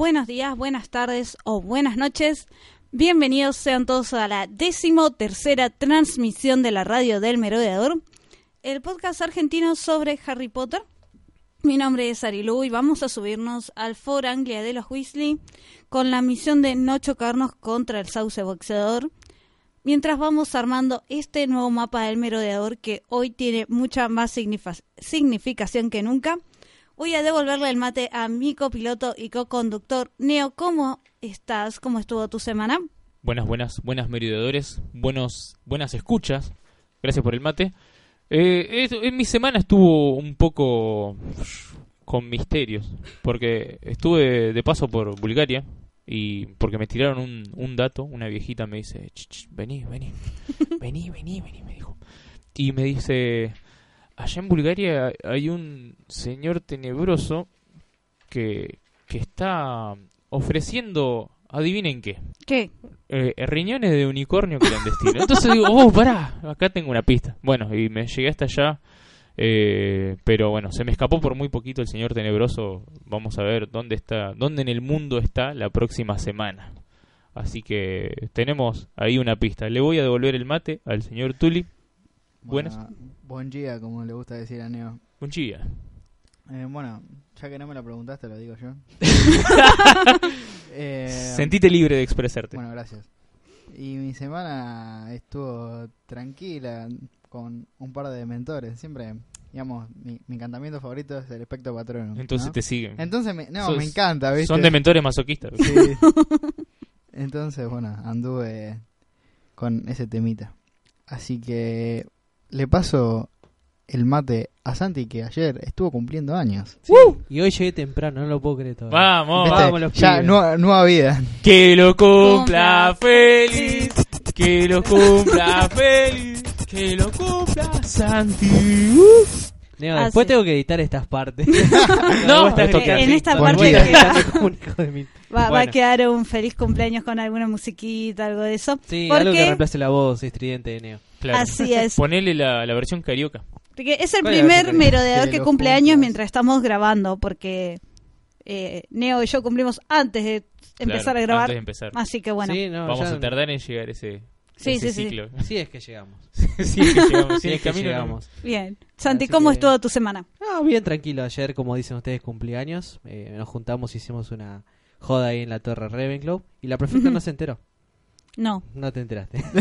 Buenos días, buenas tardes o buenas noches. Bienvenidos sean todos a la décimo tercera transmisión de la radio del Merodeador, el podcast argentino sobre Harry Potter. Mi nombre es Arilu y vamos a subirnos al Fort Anglia de los Weasley con la misión de no chocarnos contra el sauce boxeador, mientras vamos armando este nuevo mapa del Merodeador que hoy tiene mucha más significación que nunca. Voy a devolverle el mate a mi copiloto y co-conductor Neo. ¿Cómo estás? ¿Cómo estuvo tu semana? Buenas, buenas, buenas merodeadores, buenos, buenas escuchas. Gracias por el mate. Eh, en mi semana estuvo un poco con misterios, porque estuve de paso por Bulgaria y porque me tiraron un, dato, una viejita me dice, "Ch, ch, vení, vení, vení, vení, vení, me dijo. Y me dice, allá en Bulgaria hay un señor tenebroso que, que está ofreciendo, adivinen qué, ¿Qué? eh, riñones de unicornio clandestino. Entonces digo, oh, pará, acá tengo una pista. Bueno, y me llegué hasta allá, eh, pero bueno, se me escapó por muy poquito el señor tenebroso. Vamos a ver dónde está, dónde en el mundo está la próxima semana. Así que tenemos ahí una pista. Le voy a devolver el mate al señor Tuli. Buenas. Bueno, buen día, como le gusta decir a Neo. Un chía. Eh, bueno, ya que no me lo preguntaste, lo digo yo. Eh, Sentite libre de expresarte. Bueno, gracias. Y mi semana estuvo tranquila, con un par de mentores. Siempre, digamos, mi, mi encantamiento favorito es el espectro patrono. Entonces ¿no? te siguen. Entonces, me, no, Sos- me encanta, ¿viste? Son de mentores masoquistas. Sí. Entonces, bueno, anduve con ese temita. Así que le paso el mate a Santi que ayer estuvo cumpliendo años. Y hoy llegué temprano, no lo puedo creer todavía. Vamos. ¿Viste? vamos los ya, pibes. nueva, nueva vida. Que lo cumpla feliz, que lo cumpla feliz, que lo cumpla Santi. Neo, Ah, después sí. tengo que editar estas partes. No, Vos estás en esta parte que- editando como un hijo de mil. va, va a Bueno. quedar un feliz cumpleaños con alguna musiquita, algo de eso. Sí, Porque- algo que reemplace la voz estridente de Neo. Claro. Así es. Ponele la, la versión carioca. Porque es el ¿Cuál es la primer merodeador de que cumple años mientras estamos grabando, porque eh, Neo y yo cumplimos antes de empezar Claro, a grabar. Antes de empezar. Así que bueno. Sí, no, Vamos ya- a tardar en llegar ese, Sí, ese sí, sí. ciclo. Sí es que llegamos. sí, es que llegamos. Sí, Sí es que llegamos. Bien. Santi, Así ¿cómo que- estuvo tu semana? Ah, bien tranquilo. Ayer, como dicen ustedes, cumpleaños. Eh, nos juntamos, hicimos una joda ahí en la Torre Ravenclaw. Y la prefecta no se enteró. No. No te enteraste.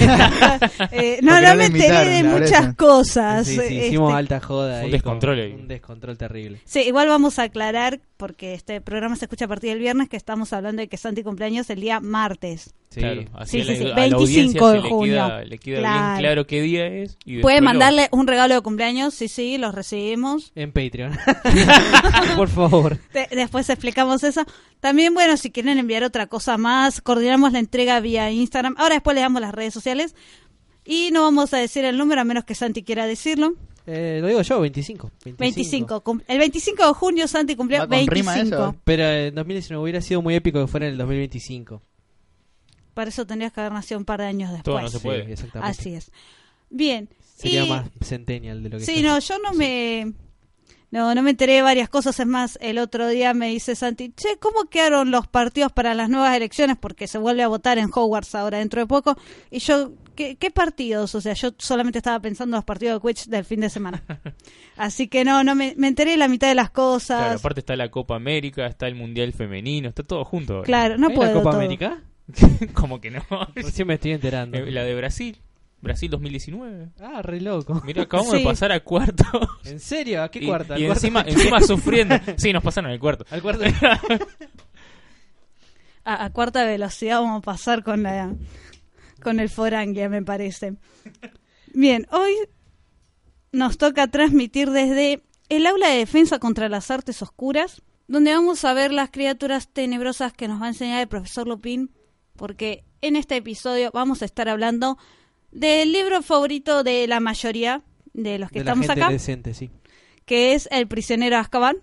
Eh, no, no no me enteré de muchas cosas. Sí, sí, este. hicimos alta joda. Un ahí descontrol con- ahí. Un descontrol terrible. Sí, igual vamos a aclarar, porque este programa se escucha a partir del viernes, que estamos hablando de que Santi cumpleaños el día martes. Sí. Claro, así Sí, sí, la, sí, a la 25 audiencia de le junio. queda, le queda Claro. bien claro qué día es. Y lo- mandarle un regalo de cumpleaños, sí, sí, los recibimos. En Patreon. Por favor. De- después explicamos eso. También, bueno, si quieren enviar otra cosa más, coordinamos la entrega vía Instagram. Ahora después le damos las redes sociales. Y no vamos a decir el número a menos que Santi quiera decirlo. Eh, lo digo yo, 25. 25. Cum- El 25 de junio Santi cumplió ¿Va con rima 25. eso? Pero en 2019 hubiera sido muy épico que fuera en el 2025. Para eso tendrías que haber nacido un par de años después. Todo no se puede. Sí, exactamente. Así es. Bien. Sería y- más centennial de lo que Sí, no, yo no me... No, no me enteré de varias cosas. Es más, el otro día me dice Santi, che, ¿cómo quedaron los partidos para las nuevas elecciones? Porque se vuelve a votar en Hogwarts ahora dentro de poco. Y yo, ¿qué, qué partidos? O sea, yo solamente estaba pensando en los partidos de Quidditch del fin de semana. Así que no, no me, me enteré de la mitad de las cosas. Claro, aparte está la Copa América, está el Mundial Femenino, está todo junto. ahora. Claro, no ¿Hay puedo. la Copa todo. América? Como que no. Recién me estoy enterando. Eh, la de Brasil, Brasil 2019. Ah, re loco. Mira, acabamos Sí. de pasar a cuarto. ¿En serio? ¿A qué y, cuarta? y ¿Al cuarto? encima, encima sufriendo. Sí, nos pasaron al cuarto. Al cuarto. a, a cuarta velocidad vamos a pasar con la con el Foranglia, me parece. Bien, hoy nos toca transmitir desde el aula de defensa contra las artes oscuras, donde vamos a ver las criaturas tenebrosas que nos va a enseñar el profesor Lupin, porque en este episodio vamos a estar hablando del libro favorito de la mayoría de los que de la estamos gente acá, decente, sí. que es El prisionero de Azkaban.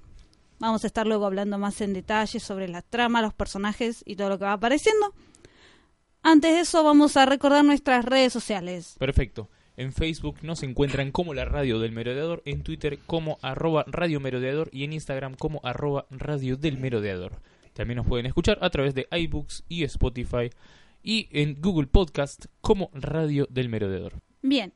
Vamos a estar luego hablando más en detalle sobre la trama, los personajes y todo lo que va apareciendo. Antes de eso vamos a recordar nuestras redes sociales. Perfecto. En Facebook nos encuentran como la radio del merodeador, en Twitter como arroba radio merodeador y en Instagram como arroba radio del merodeador. También nos pueden escuchar a través de iBooks y Spotify y en Google Podcast como radio del merodeador. Bien,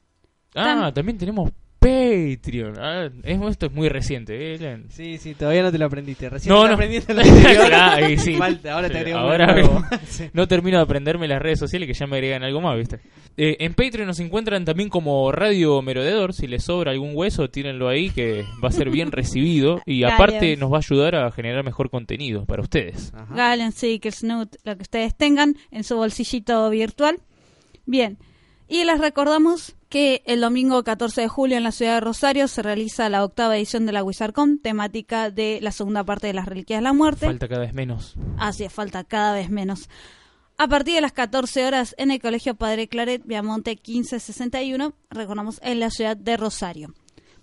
Ah, Tam- también tenemos Patreon. Ah, es- esto es muy reciente. ¿eh? Sí, sí, todavía no te lo aprendiste. Recién No, te lo no. aprendiste la anterior. Claro, y sí. Falta, ahora te Sí, ahora-. Sí. No termino de aprenderme las redes sociales que ya me agregan algo más, ¿viste? Eh, en Patreon nos encuentran también como Radio Merodeador. Si les sobra algún hueso, tírenlo ahí que va a ser bien recibido. Y aparte nos va a ayudar a generar mejor contenido para ustedes. Ajá. Galen, Seeker, Snoot, lo que ustedes tengan en su bolsillito virtual. Bien, y les recordamos que el domingo 14 de julio en la ciudad de Rosario se realiza la octava edición de la WizardCon, temática de la segunda parte de las Reliquias de la Muerte. Falta cada vez menos. Así es, falta cada vez menos. A partir de las 14 horas en el Colegio Padre Claret, Viamonte 1561, recordamos, en la ciudad de Rosario.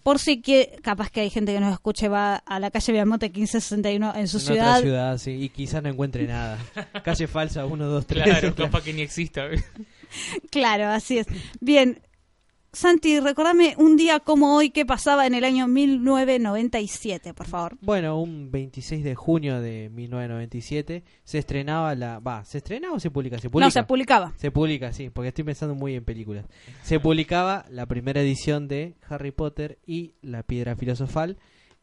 Por si que, capaz que hay gente que nos escuche, va a la calle Viamonte 1561 en su En ciudad. otra ciudad, sí. Y quizás no encuentre nada. Calle falsa, 1, 2, 3. Claro, capaz que ni exista. Claro, así es. Bien, Santi, recordame un día como hoy que pasaba en el año 1997, por favor. Bueno, un 26 de junio de 1997 se estrenaba la... Va, ¿se estrenaba o se publica? Se publica. No, se publicaba. Se publica, sí, porque estoy pensando muy en películas. Se publicaba la primera edición de Harry Potter y la Piedra Filosofal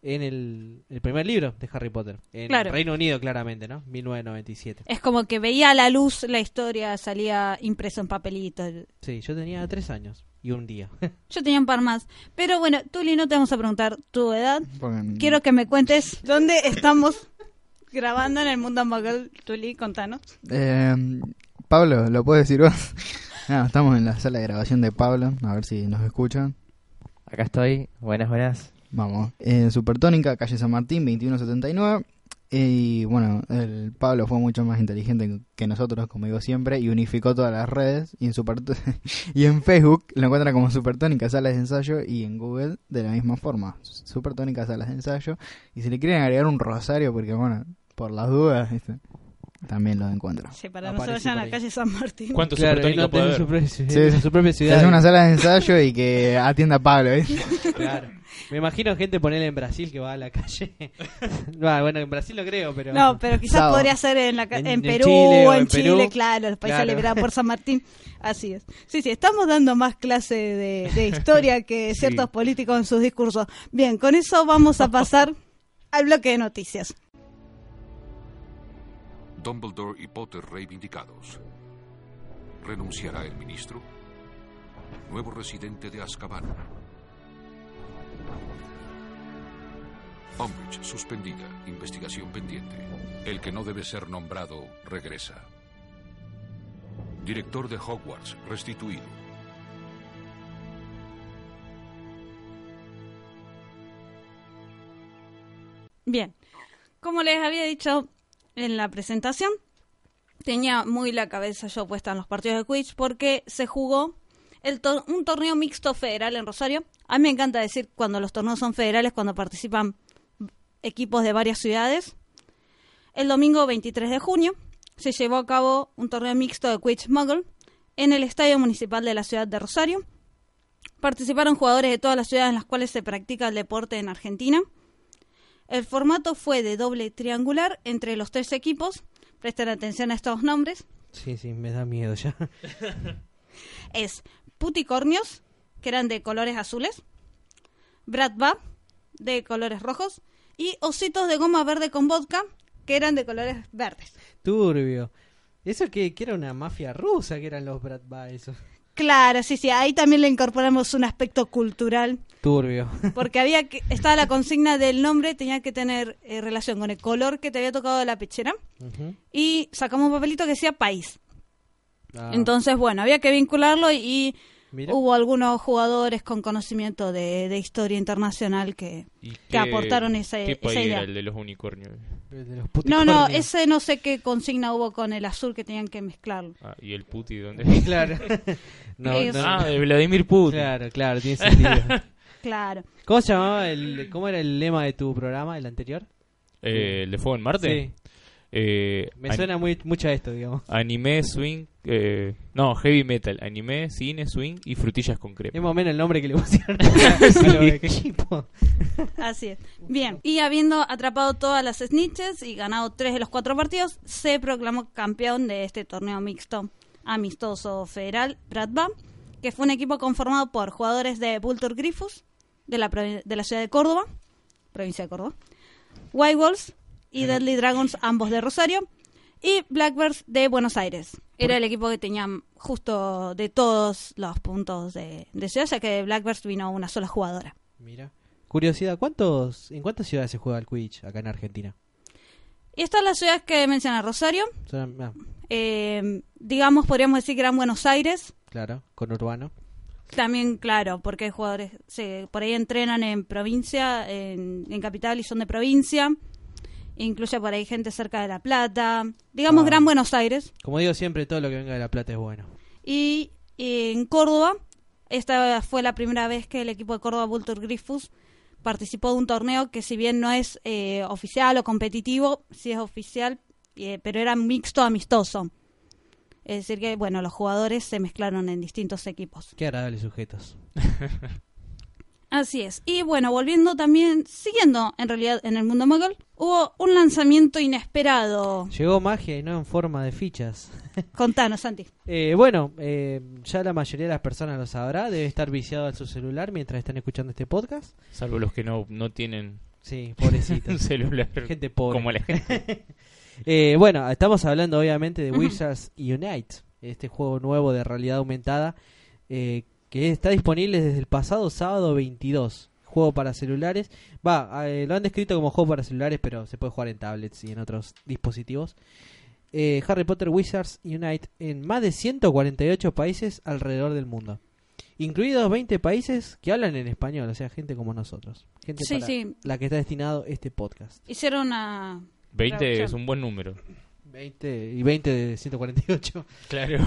en el, el primer libro de Harry Potter. En Claro. Reino Unido, claramente, ¿no? 1997. Es como que veía a la luz la historia, salía impreso en papelito. Sí, yo tenía tres años y un día. Yo tenía un par más. Pero bueno, Tuli, no te vamos a preguntar tu edad. Quiero que me cuentes dónde estamos grabando en el mundo Muggle. Tuli, contanos. Eh, Pablo, ¿lo puedes decir vos? Ah, estamos en la sala de grabación de Pablo, a ver si nos escuchan. Acá estoy. Buenas, buenas. Vamos. En Supertónica, calle San Martín, 2179. Y bueno, el Pablo fue mucho más inteligente que nosotros, como digo siempre, y unificó todas las redes. Y en, Super y en Facebook lo encuentran como Supertónica Salas de Ensayo y en Google de la misma forma. Supertónica Salas de Ensayo. Y si le quieren agregar un rosario, porque bueno, por las dudas, ¿viste? también lo encuentran. Sí, para no se vayan a ahí. calle San Martín. ¿Cuánto Claro, y supertónico no puede haber? su, propia- Sí, sí. su propia Que ciudad. hace una sala de ensayo y que atienda a Pablo, ¿viste? Claro. Me imagino gente ponerle en Brasil que va a la calle. Bueno, en Brasil no creo, pero... No, pero quizás Sábado. podría ser en, la, ca- En- Perú Chile en en Chile, Perú. claro, los países Claro. liberados por San Martín. Así es. Sí, sí, estamos dando más clase de, de historia que Sí. ciertos políticos en sus discursos. Bien, con eso vamos a pasar al bloque de noticias. Dumbledore y Potter reivindicados. ¿Renunciará el ministro? Nuevo residente de Azkaban. Umbridge suspendida. Investigación pendiente. El que no debe ser nombrado regresa. Director de Hogwarts restituido. Bien, como les había dicho en la presentación, tenía muy la cabeza yo puesta en los partidos de Quidditch porque se jugó el un torneo mixto federal en Rosario. A mí me encanta decir cuando los torneos son federales, cuando participan equipos de varias ciudades. El domingo 23 de junio se llevó a cabo un torneo mixto de Quidditch Muggle en el Estadio Municipal de la ciudad de Rosario. Participaron jugadores de todas las ciudades en las cuales se practica el deporte en Argentina. El formato fue de doble triangular entre los tres equipos. Presten atención a estos nombres. Sí, sí, me da miedo ya. Es Puticornios, que eran de colores azules. Bratva, de colores rojos. Y Ositos de goma verde con vodka, que eran de colores verdes. Turbio. Eso que, que era una mafia rusa, que eran los Bratva, eso. Claro, sí, sí. Ahí también le incorporamos un aspecto cultural. Turbio. Porque había que, estaba la consigna del nombre, tenía que tener eh, relación con el color que te había tocado de la pechera. Y sacamos un papelito que decía país. Ah, Entonces, bueno, había que vincularlo y, y Mira. hubo algunos jugadores con conocimiento de, de historia internacional que... ¿Y que qué- aportaron ese- ¿Qué esa país idea. era el de los unicornios? De los No, no, ese no sé qué consigna hubo con el azul que tenían que mezclarlo. Ah, ¿Y el puti dónde? Claro. No, no, ah, de Vladimir Putin. Claro, claro, tiene sentido. Claro. ¿Cómo se llamaba el, cómo era el lema de tu programa, el anterior? Eh, ¿El de Fuego en Marte? Sí, Eh, me suena muy, mucho a esto, digamos. Anime, swing, eh, no, heavy metal, anime, cine, swing y frutillas con crema. Es más o menos el nombre que le pusieron a los equipos. Así es. Bien, y habiendo atrapado todas las snitches y ganado tres de los cuatro partidos, se proclamó campeón de este torneo mixto amistoso federal Bratva, que fue un equipo conformado por jugadores de Vulture Griffus, de la, de la ciudad de Córdoba, provincia de Córdoba, White Wolves y Deadly Dragons, ambos de Rosario, y Blackbirds de Buenos Aires. Era el equipo que tenía justo de todos los puntos de, de ciudad, ya que de Blackbirds vino una sola jugadora. Mira. Curiosidad, ¿cuántos, ¿en cuántas ciudades se juega el Quidditch acá en Argentina? Y estas son las ciudades que menciona Rosario. Son- ah, Eh, digamos, podríamos decir que eran Buenos Aires. claro, con Urbano. También, claro, porque hay jugadores se, por ahí entrenan en provincia, en, en capital y son de provincia. Incluye por ahí gente cerca de La Plata. Digamos, Ah. Gran Buenos Aires. Como digo siempre, todo lo que venga de La Plata es bueno. Y en Córdoba, esta fue la primera vez que el equipo de Córdoba Vulture Griffus participó de un torneo que si bien no es eh, oficial o competitivo, sí es oficial, eh, pero era mixto amistoso. Es decir que, bueno, los jugadores se mezclaron en distintos equipos. Qué agradables sujetos. Así es. Y bueno, volviendo también, siguiendo en realidad en el mundo mogul, hubo un lanzamiento inesperado. Llegó magia y no en forma de fichas. Contanos, Santi. Eh, bueno, eh, ya la mayoría de las personas lo sabrá. Debe estar viciado a su celular mientras están escuchando este podcast. Salvo los que no, no tienen Sí, un pobrecitos. celular Gente pobre. como la gente. Eh, bueno, estamos hablando obviamente de Ujú. Wizards Unite, este juego nuevo de realidad aumentada eh, que está disponible desde el pasado sábado 22. Juego para celulares. Va, eh, lo han descrito como juego para celulares, pero se puede jugar en tablets y en otros dispositivos. Eh, Harry Potter Wizards Unite en más de 148 países alrededor del mundo. Incluidos 20 países que hablan en español, o sea, gente como nosotros. Gente Sí, para sí. la que está destinado este podcast. Hicieron una... 20 Traducción. es un buen número. 20 y 20 de 148. Claro.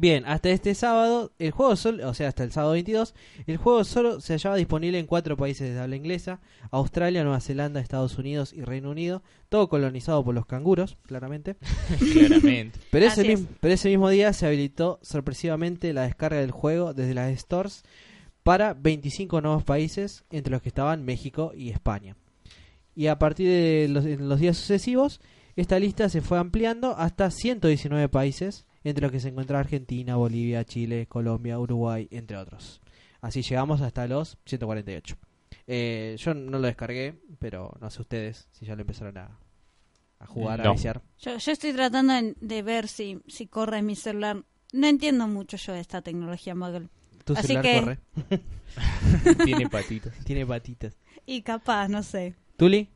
Bien, hasta este sábado, el juego solo, o sea, hasta el sábado 22, el juego solo se hallaba disponible en cuatro países de habla inglesa, Australia, Nueva Zelanda, Estados Unidos y Reino Unido, todo colonizado por los canguros, claramente. Claramente. Pero ese, es. mismo, pero ese mismo día se habilitó sorpresivamente la descarga del juego desde las stores para 25 nuevos países, entre los que estaban México y España. Y a partir de los, en los días sucesivos, esta lista se fue ampliando hasta 119 países, entre los que se encuentra Argentina, Bolivia, Chile, Colombia, Uruguay, entre otros. Así llegamos hasta los 148. Eh, yo no lo descargué, pero no sé ustedes si ya lo empezaron a, a jugar, a viciar. Yo, yo estoy tratando de, de ver si, si corre en mi celular. No entiendo mucho yo de esta tecnología Muggle. Tu Así celular que- corre. Tiene patitas. Tiene patitas. Y capaz, no sé. ¿Tuli?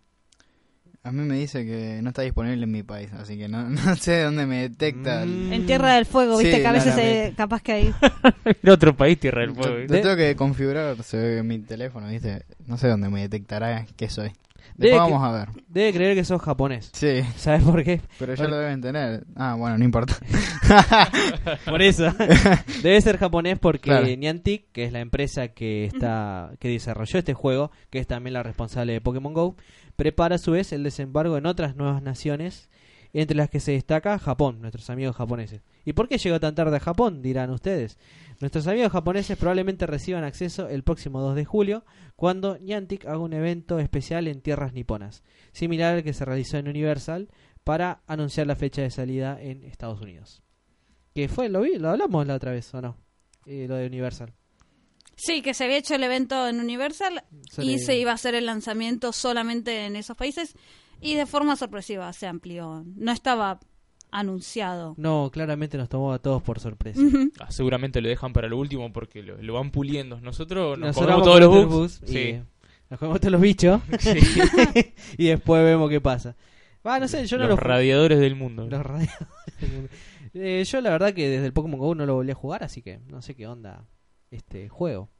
A mí me dice que no está disponible en mi país, así que no, no sé de dónde me detecta. el- Mm. En Tierra del Fuego, viste Sí, que a veces eh, capaz que hay... En otro país, Tierra del Fuego. lo tengo que configurar se ve en mi teléfono, ¿viste? No sé dónde me detectará que soy. Debe Después que- vamos a ver. Debe creer que sos japonés. Sí, ¿Sabes por qué? pero ya lo deben tener. Ah, bueno, no importa. Por eso. Debe ser japonés porque Claro. Niantic, que es la empresa que está que desarrolló este juego, que es también la responsable de Pokémon Go, prepara a su vez el desembarco en otras nuevas naciones, entre las que se destaca Japón, nuestros amigos japoneses. ¿Y por qué llegó tan tarde a Japón? Dirán ustedes. Nuestros amigos japoneses probablemente reciban acceso el próximo 2 de julio, cuando Niantic haga un evento especial en tierras niponas, similar al que se realizó en Universal, para anunciar la fecha de salida en Estados Unidos. ¿Qué fue? ¿Lo vi? ¿Lo hablamos la otra vez o no? Eh, lo de Universal. Sí, que se había hecho el evento en Universal y se iba a hacer el lanzamiento solamente en esos países y de forma sorpresiva se amplió. No estaba anunciado. No, claramente nos tomó a todos por sorpresa. Ah, seguramente lo dejan para lo último porque lo, lo van puliendo. Nosotros nos Nosotros comemos todos los bugs. bugs y Sí. nos comemos todos los bichos Sí. y después vemos qué pasa. Va, no sé, yo no los lo radiadores del mundo. los radiadores. Eh, yo la verdad que desde el Pokémon GO no lo volví a jugar, así que no sé qué onda este juego.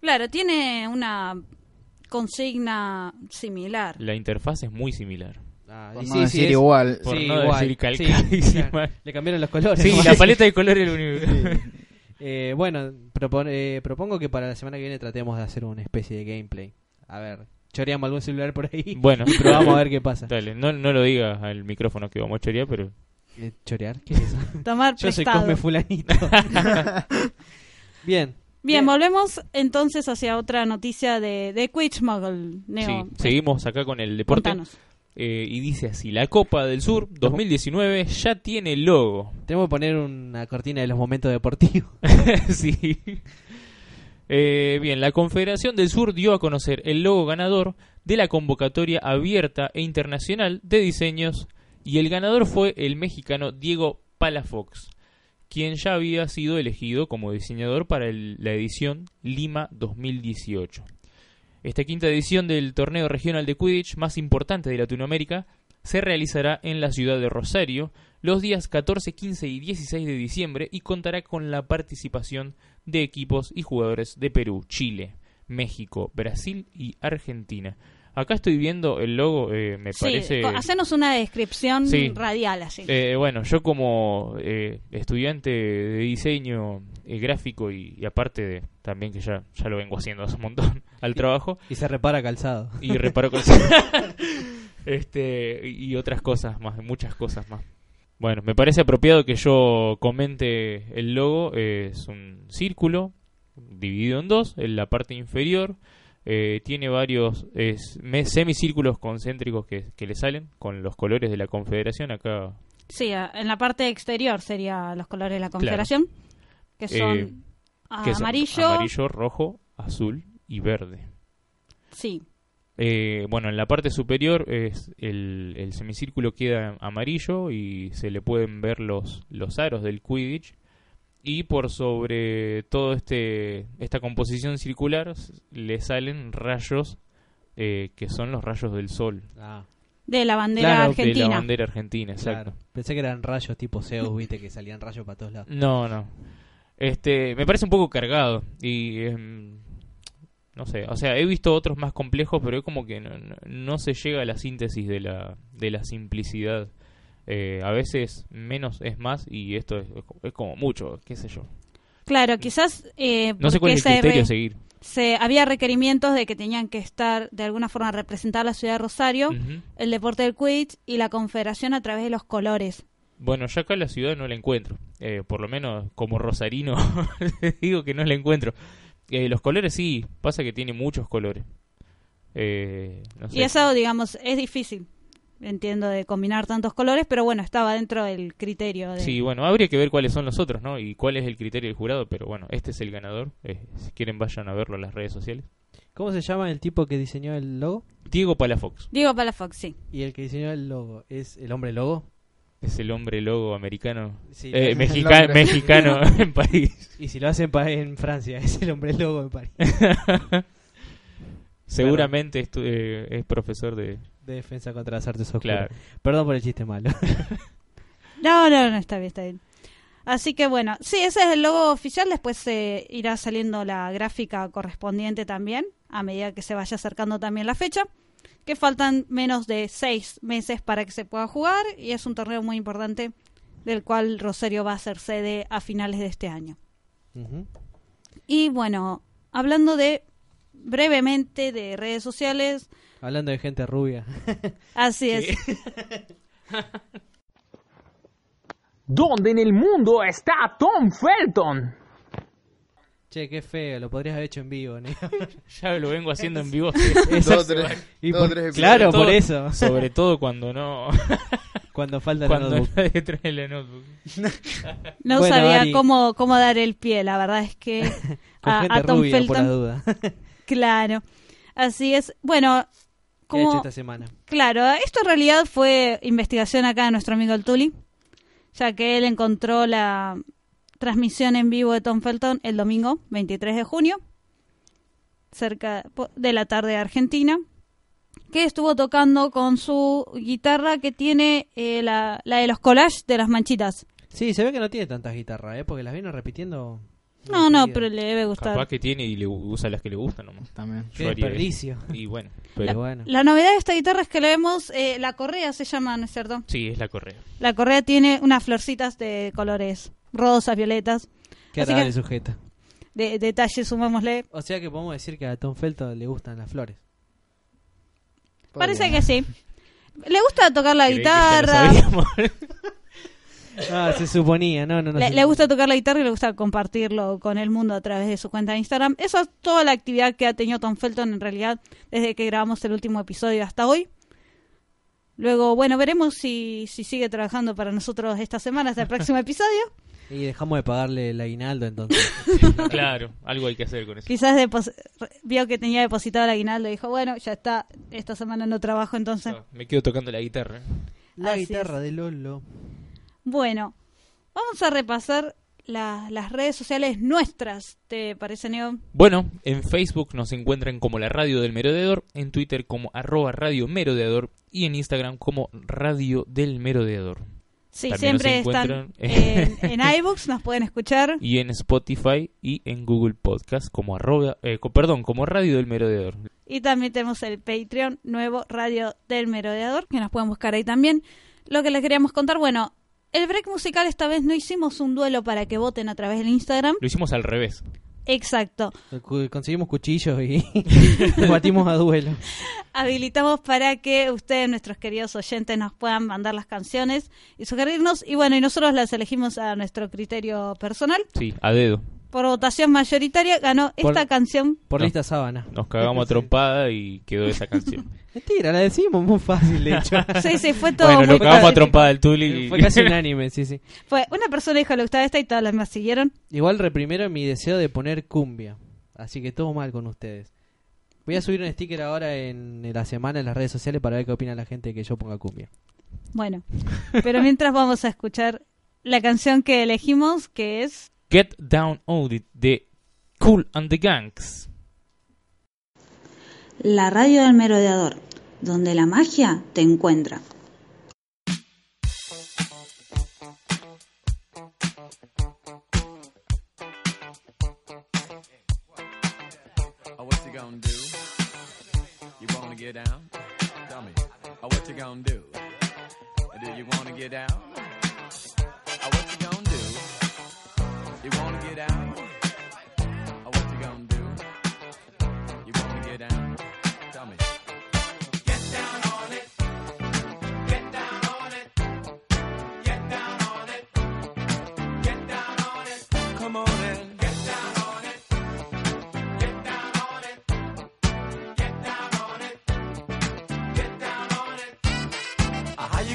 Claro, tiene una consigna similar. La interfaz es muy similar. Ah, Por y no sí, decir sí, es- igual. Por sí, no igual. decir Sí, calcadísima. claro. Le cambiaron los colores. Sí, la paleta de colores del universo. Eh, bueno, propon- eh, propongo que para la semana que viene tratemos de hacer una especie de gameplay. A ver, choreamos algún celular por ahí Bueno, y probamos a ver qué pasa. Dale, no, no lo digas al micrófono que vamos a chorear, pero Eh, ¿Chorear? ¿Qué es eso? Tomar Yo soy prestado. Cosme Fulanito. Bien. Bien, volvemos entonces hacia otra noticia de, de Quitch Muggle. Neo, sí, seguimos acá con el deporte. Eh, y dice así, la Copa del Sur 2019 ya tiene logo. Tenemos que poner una cortina de los momentos deportivos. sí. Eh, bien, la Confederación del Sur dio a conocer el logo ganador de la convocatoria abierta e internacional de diseños y el ganador fue el mexicano Diego Palafox, quien ya había sido elegido como diseñador para la edición Lima 2018. Esta quinta edición del torneo regional de Quidditch más importante de Latinoamérica se realizará en la ciudad de Rosario los días 14, 15 y 16 de diciembre y contará con la participación de equipos y jugadores de Perú, Chile, México, Brasil y Argentina. Acá estoy viendo el logo, eh, me Sí, parece... hacenos una descripción Sí. radial así. Eh, bueno, yo como eh, estudiante de diseño eh, gráfico y, y aparte de también que ya, ya lo vengo haciendo hace un montón al trabajo Y se repara calzado. y reparo con este y otras cosas más, muchas cosas más. Bueno, me parece apropiado que yo comente el logo, eh, es un círculo dividido en dos, en la parte inferior eh, tiene varios es, semicírculos concéntricos que, que le salen con los colores de la confederación acá Sí, en la parte exterior serían los colores de la Confederación, que son Eh, que son amarillo, amarillo, rojo, azul y verde. sí, Eh, bueno, en la parte superior es el, el semicírculo queda amarillo y se le pueden ver los, los aros del Quidditch. Y por sobre todo este esta composición circular le salen rayos eh, que son los rayos del sol Ah, de la bandera Claro, argentina. de la bandera argentina, exacto. claro. Pensé que eran rayos tipo Zeus, viste, que salían rayos para todos lados. No, no. Este, me parece un poco cargado y em, no sé, o sea, he visto otros más complejos, pero es como que no, no- no se llega a la síntesis de la de la simplicidad. Eh, a veces menos es más y esto es, es como mucho, qué sé yo. Claro, quizás eh, No sé cuál es el criterio a seguir. se- había requerimientos de que tenían que estar de alguna forma representar la ciudad de Rosario, el deporte del Quidditch y la Confederación a través de los colores. Bueno, yo acá la ciudad no la encuentro. Eh, por lo menos como rosarino digo que no la encuentro. Eh, los colores sí, pasa que tiene muchos colores. Eh, no sé. Y eso, digamos, es difícil, entiendo, de combinar tantos colores, pero bueno, estaba dentro del criterio. De... Sí, bueno, habría que ver cuáles son los otros, ¿no? Y cuál es el criterio del jurado, pero bueno, este es el ganador. Eh, si quieren vayan a verlo en las redes sociales. ¿Cómo se llama el tipo que diseñó el logo? Diego Palafox Diego Palafox, sí. Y el que diseñó el logo es el hombre logo. es el hombre logo americano, Sí, eh, mexica- mexicano en París. Y si lo hacen pa- en Francia, es el hombre logo de París. Seguramente eh, es profesor de... De defensa contra las artes oscuras. Claro. Perdón por el chiste malo. No, no, no, está bien, está bien. Así que bueno, sí, ese es el logo oficial, después se irá saliendo la gráfica correspondiente también, a medida que se vaya acercando también la fecha, que faltan menos de seis meses para que se pueda jugar y es un torneo muy importante del cual Rosario va a ser sede a finales de este año. Y bueno, hablando de brevemente de redes sociales, Hablando de gente rubia. así es. ¿Dónde en el mundo está Tom Felton? che, qué feo, lo podrías haber hecho en vivo, ¿no? Ya lo vengo haciendo en vivo. Tres, Y por- tres claro, Todo- por eso. Sobre todo cuando no... Cuando falta la cuando notebook. nadie trae la notebook. No Bueno, sabía Ari. cómo, cómo dar el pie, la verdad es que Con a, gente a Tom rubia, por la Felton duda. Claro, así es. Bueno, Claro, esto en realidad fue investigación acá de nuestro amigo el Tuli, ya que él encontró la transmisión en vivo de Tom Felton el domingo 23 de junio, cerca de la tarde de Argentina, que estuvo tocando con su guitarra que tiene eh, la, la de los collages de las manchitas. Sí, se ve que no tiene tantas guitarras, ¿eh? Porque las viene repitiendo No, no, pero le debe gustar. Capaz que tiene y le usa las que le gustan nomás. También. Qué desperdicio. eso. Y bueno, Pero pero bueno. La novedad de esta guitarra es que le vemos, eh, la correa se llama, ¿no es cierto? sí, es la correa. La correa tiene unas florcitas de colores rosas, violetas. Qué Así agradable que- sujeta. De detalle, sumémosle. O sea que podemos decir que a Tom Felton le gustan las flores. Parece que sí. Le gusta tocar la Creí que ya lo guitarra. sabíamos. Ah, se suponía, no, no, no. Le, gusta tocar la guitarra y le gusta compartirlo con el mundo a través de su cuenta de Instagram. Eso es toda la actividad que ha tenido Tom Felton en realidad desde que grabamos el último episodio hasta hoy. Luego, bueno, veremos si, si sigue trabajando para nosotros esta semana hasta el próximo episodio. Y dejamos de pagarle el aguinaldo entonces. claro, algo hay que hacer con eso. Quizás vio que tenía depositado el aguinaldo y dijo, bueno, ya está, esta semana no trabajo entonces. No, me quedo tocando la guitarra. La Así guitarra de Lolo. Bueno, vamos a repasar la- las redes sociales nuestras, ¿te parece, Neo? Bueno, en Facebook nos encuentran como la Radio del Merodeador, en Twitter como arroba Radio Merodeador y en Instagram como Radio del Merodeador. Sí, También siempre están en, en iBooks, nos pueden escuchar. Y en Spotify y en Google Podcast como arroba, eh, co- perdón, como Radio del Merodeador. Y también tenemos el Patreon nuevo Radio del Merodeador, que nos pueden buscar ahí también. Lo que les queríamos contar, bueno, el break musical esta vez no hicimos un duelo para que voten a través del Instagram. Lo hicimos al revés. Exacto. Cu- Conseguimos cuchillos y nos batimos a duelo. Habilitamos para que ustedes, nuestros queridos oyentes, nos puedan mandar las canciones y sugerirnos. Y bueno, y nosotros las elegimos a nuestro criterio personal. Sí, a dedo. Por votación mayoritaria ganó Por- esta canción. Por No. lista sábana. Nos cagamos a trompada y quedó esa canción. Mentira, la decimos muy fácil, de hecho. Sí, sí, fue todo bueno, muy nos cagamos a pacífico. trompada el Tuli. y- Fue casi unánime, sí, sí. Fue una persona dijo que le gustaba esta y todas las demás siguieron. Igual reprimieron mi deseo de poner cumbia. Así que todo mal con ustedes. Voy a subir un sticker ahora en la semana en las redes sociales para ver qué opina la gente que yo ponga cumbia. Bueno, pero mientras vamos a escuchar la canción que elegimos, que es Get Down Audit de Cool and the Gangs. La radio del merodeador, donde la magia te encuentra. What you gonna do? You wanna get down? Tell me. Oh, what you gonna do? Do you wanna get down?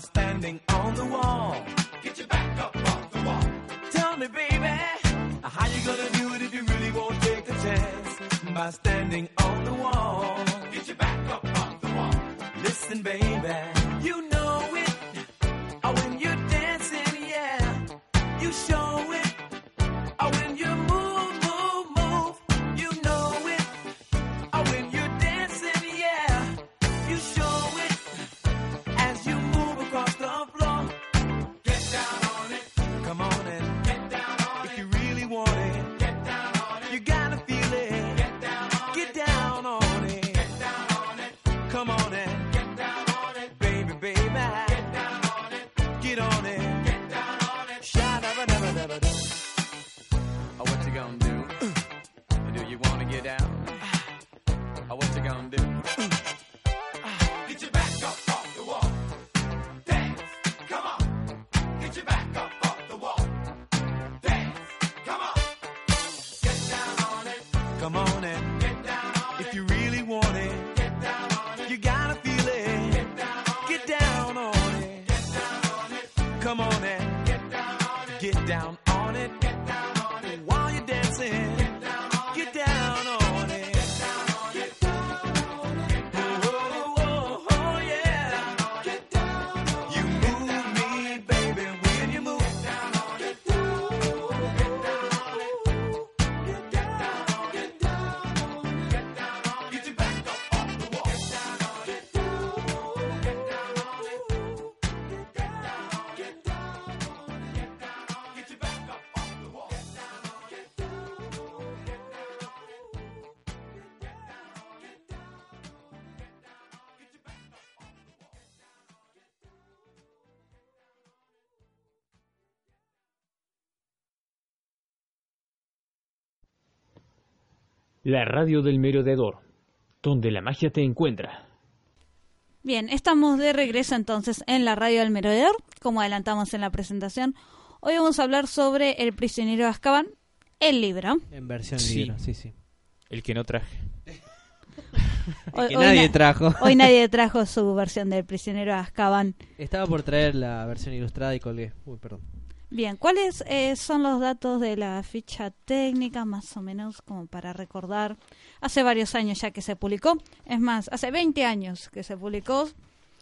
are standing on the wall. Get your back up off the wall. Tell me, baby, how you gonna do it if you really won't take a chance? By standing on the wall. Get your back up off the wall. Listen, baby. La radio del merodeador, donde la magia te encuentra. Bien, estamos de regreso entonces en la radio del merodeador, como adelantamos en la presentación. Hoy vamos a hablar sobre El prisionero de Azkaban, el libro. En versión Sí. libro, sí, sí. El que no traje. Hoy, que hoy nadie na- trajo. Hoy nadie trajo su versión del prisionero de Azkaban. Estaba por traer la versión ilustrada y colgué. Uy, perdón. Bien, ¿cuáles eh, son los datos de la ficha técnica, más o menos, como para recordar? Hace varios años ya que se publicó. Es más, hace 20 años que se publicó.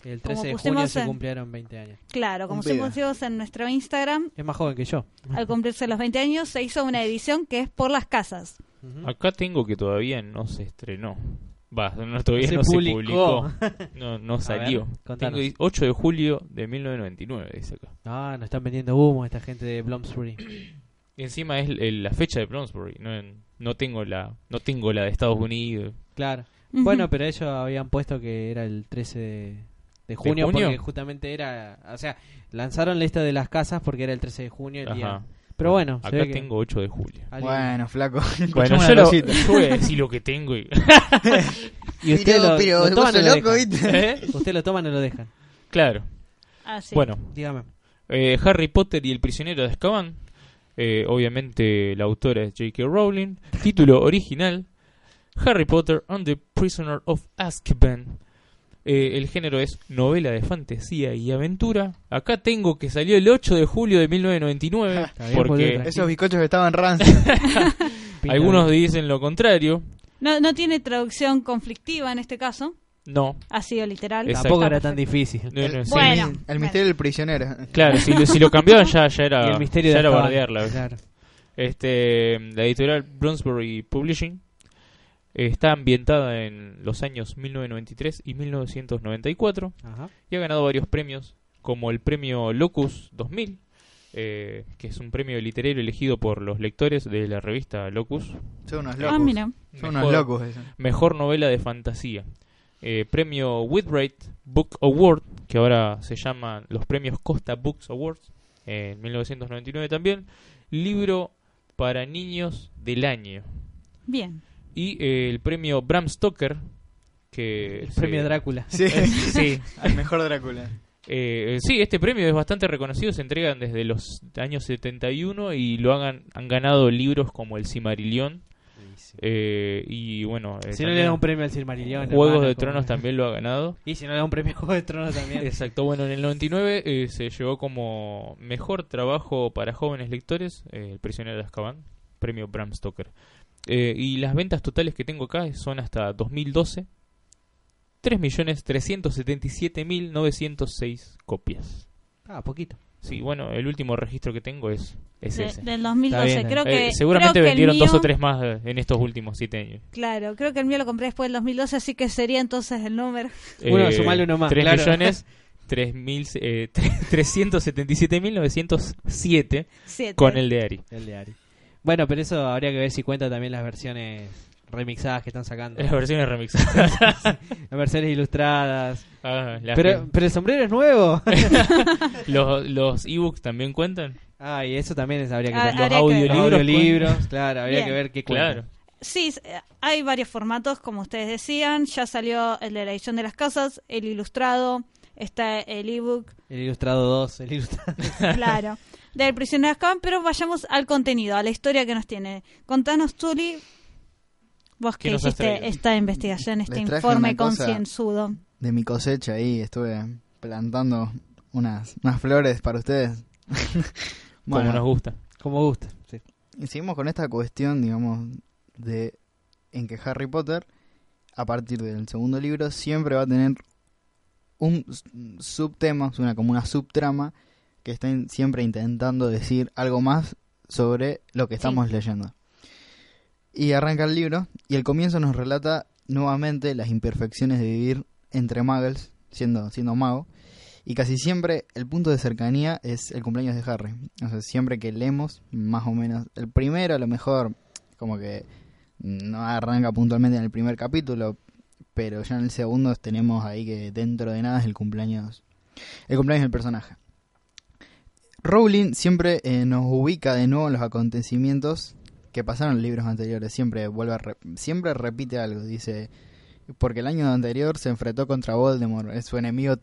El Como 13 de junio se en- cumplieron 20 años. Claro, como pusimos en nuestro Instagram, Es más joven que yo. al cumplirse los 20 años se hizo una edición que es por las casas. Acá tengo que todavía no se estrenó. Va, no, todavía Se no publicó. se publicó. No, no salió. ver, contanos. Tengo 8 de julio de 1999, dice acá. Ah, nos están vendiendo humo esta gente de Bloomsbury. Y encima es el- la fecha de Bloomsbury. No, no tengo la no tengo la de Estados Unidos. Claro. Bueno, pero ellos habían puesto que era el 13 de, de junio, junio? porque justamente era, o sea, lanzaron la lista de las casas porque era el 13 de junio el día. Pero bueno, se Acá tengo 8 de julio. Bueno, flaco. Bueno, yo, lo, yo voy a decir lo que tengo y... y usted Pero- lo, pero lo toman o lo loco. ¿Eh? Usted lo toman o lo dejan. claro. Ah, sí. Bueno, Dígame. eh, Harry Potter y el prisionero de Azkaban. Eh, obviamente la autora es J.K. Rowling. Título original. Harry Potter and the Prisoner of Azkaban. Eh, el género es novela de fantasía y aventura. Acá tengo que salió el 8 de julio de 1999. Está bien, boludo, porque. Esos bizcochos estaban rancios. Algunos dicen lo contrario. No, no tiene traducción conflictiva en este caso, No. ha sido literal. Exacto. Tampoco era tan difícil. no, no, sí. Bueno. el misterio del prisionero. Claro, si, lo- si lo cambiaban ya, ya era, y el misterio ya de era bardearla. Claro. Este, la editorial Bloomsbury Publishing está ambientada en los años 1993 y 1994 Ajá. y ha ganado varios premios, como el premio Locus 2000, eh, que es un premio literario elegido por los lectores de la revista Locus. Son unos locos. Ah, mira. Son unos Mejor- locos esos. Mejor novela de fantasía. Eh, premio Whitbread Book Award, que ahora se llaman los premios Costa Books Awards, eh, en 1999 también. Libro para niños del año. Bien. Y eh, el premio Bram Stoker, que... El se- premio Drácula. Sí, sí, al mejor Drácula. Eh, sí, este premio es bastante reconocido, se entregan desde los años 71 y lo han ganado libros como El Cimarillón eh, y bueno, eh, Si no también le da un premio al Silmarillion. Juegos hermano, de. Tronos también lo ha ganado. Y si no le da un premio a Juegos de Tronos también. Exacto, bueno, en el 99 eh, se llevó como mejor trabajo para jóvenes lectores eh, El prisionero de Azkaban, premio Bram Stoker. Eh, y las ventas totales que tengo acá son hasta 2012. 3.377.906 copias. Ah, poquito. Sí, bueno, el último registro que tengo es, es De- ese. del 2012. Está bien, creo Eh, que, seguramente creo que el vendieron dos o tres más eh, en estos últimos siete años. Claro, creo que el mío lo compré después del 2012, así que sería entonces el número. Bueno, sumale uno más, 3 claro. millones, 3 mil, eh, 377.907 Siete. con el de Ari. El de Ari. Bueno, pero eso habría que ver si cuenta también las versiones remixadas que están sacando. Las versiones remixadas. Las versiones ilustradas. Ah, las Pero, que- pero el sombrero es nuevo. los, los ebooks también cuentan. ah, y eso también es, habría que Ah, ver. Los audiolibros. audiolibros, claro, habría Bien. que ver qué cuentan. Claro. Sí, eh, hay varios formatos, como ustedes decían. Ya salió el de la edición de las casas, el ilustrado, está el ebook, El ilustrado 2, el ilustrado. claro, del prisionero de Azkaban, pero vayamos al contenido, a la historia que nos tiene. Contanos, Tuli, vos ¿Qué que hiciste esta investigación, este informe concienzudo. De mi cosecha ahí estuve plantando unas, unas flores para ustedes. Como nos gusta. Como gusta. Sí. Y seguimos con esta cuestión, digamos, de en que Harry Potter, a partir del segundo libro, siempre va a tener un subtema, una, como una subtrama, que está in- siempre intentando decir algo más sobre lo que estamos leyendo. Y arranca el libro, y el comienzo nos relata nuevamente las imperfecciones de vivir entre muggles, siendo, siendo mago, y casi siempre el punto de cercanía es el cumpleaños de Harry. O sea, siempre que leemos, más o menos, el primero a lo mejor, como que no arranca puntualmente en el primer capítulo, pero ya en el segundo tenemos ahí que dentro de nada es el cumpleaños, el cumpleaños del personaje. Rowling siempre eh, nos ubica de nuevo en los acontecimientos que pasaron en libros anteriores. Siempre vuelve a re- siempre repite algo. Dice porque el año anterior se enfrentó contra Voldemort, es su enemigo,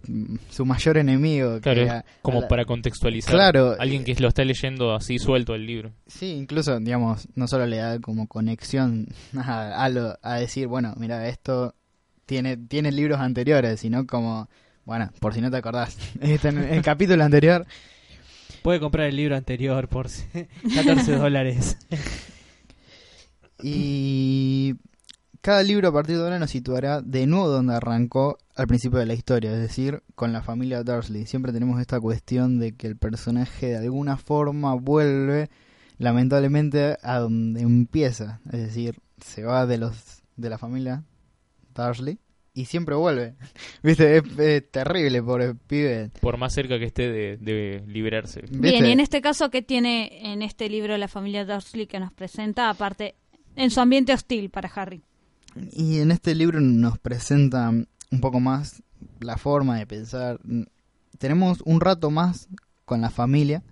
su mayor enemigo. Claro, como a la- para contextualizar. Claro. Alguien que lo está leyendo así suelto el libro. Sí, incluso, digamos, no solo le da como conexión a, a, lo- a decir, bueno, mira, esto tiene, tiene libros anteriores, sino como, bueno, por si no te acordás, en el capítulo anterior, Puede comprar el libro anterior por 14 dólares. y cada libro a partir de ahora nos situará de nuevo donde arrancó al principio de la historia, es decir, con la familia Dursley. Siempre tenemos esta cuestión de que el personaje de alguna forma vuelve lamentablemente a donde empieza, es decir, se va de los de la familia Dursley y siempre vuelve. ¿Viste? Es, es terrible por el pibe. Por más cerca que esté de, de liberarse. Bien, y en este caso, ¿qué tiene en este libro la familia Dursley que nos presenta? Aparte, en su ambiente hostil para Harry. Y en este libro nos presenta un poco más la forma de pensar. Tenemos un rato más con la familia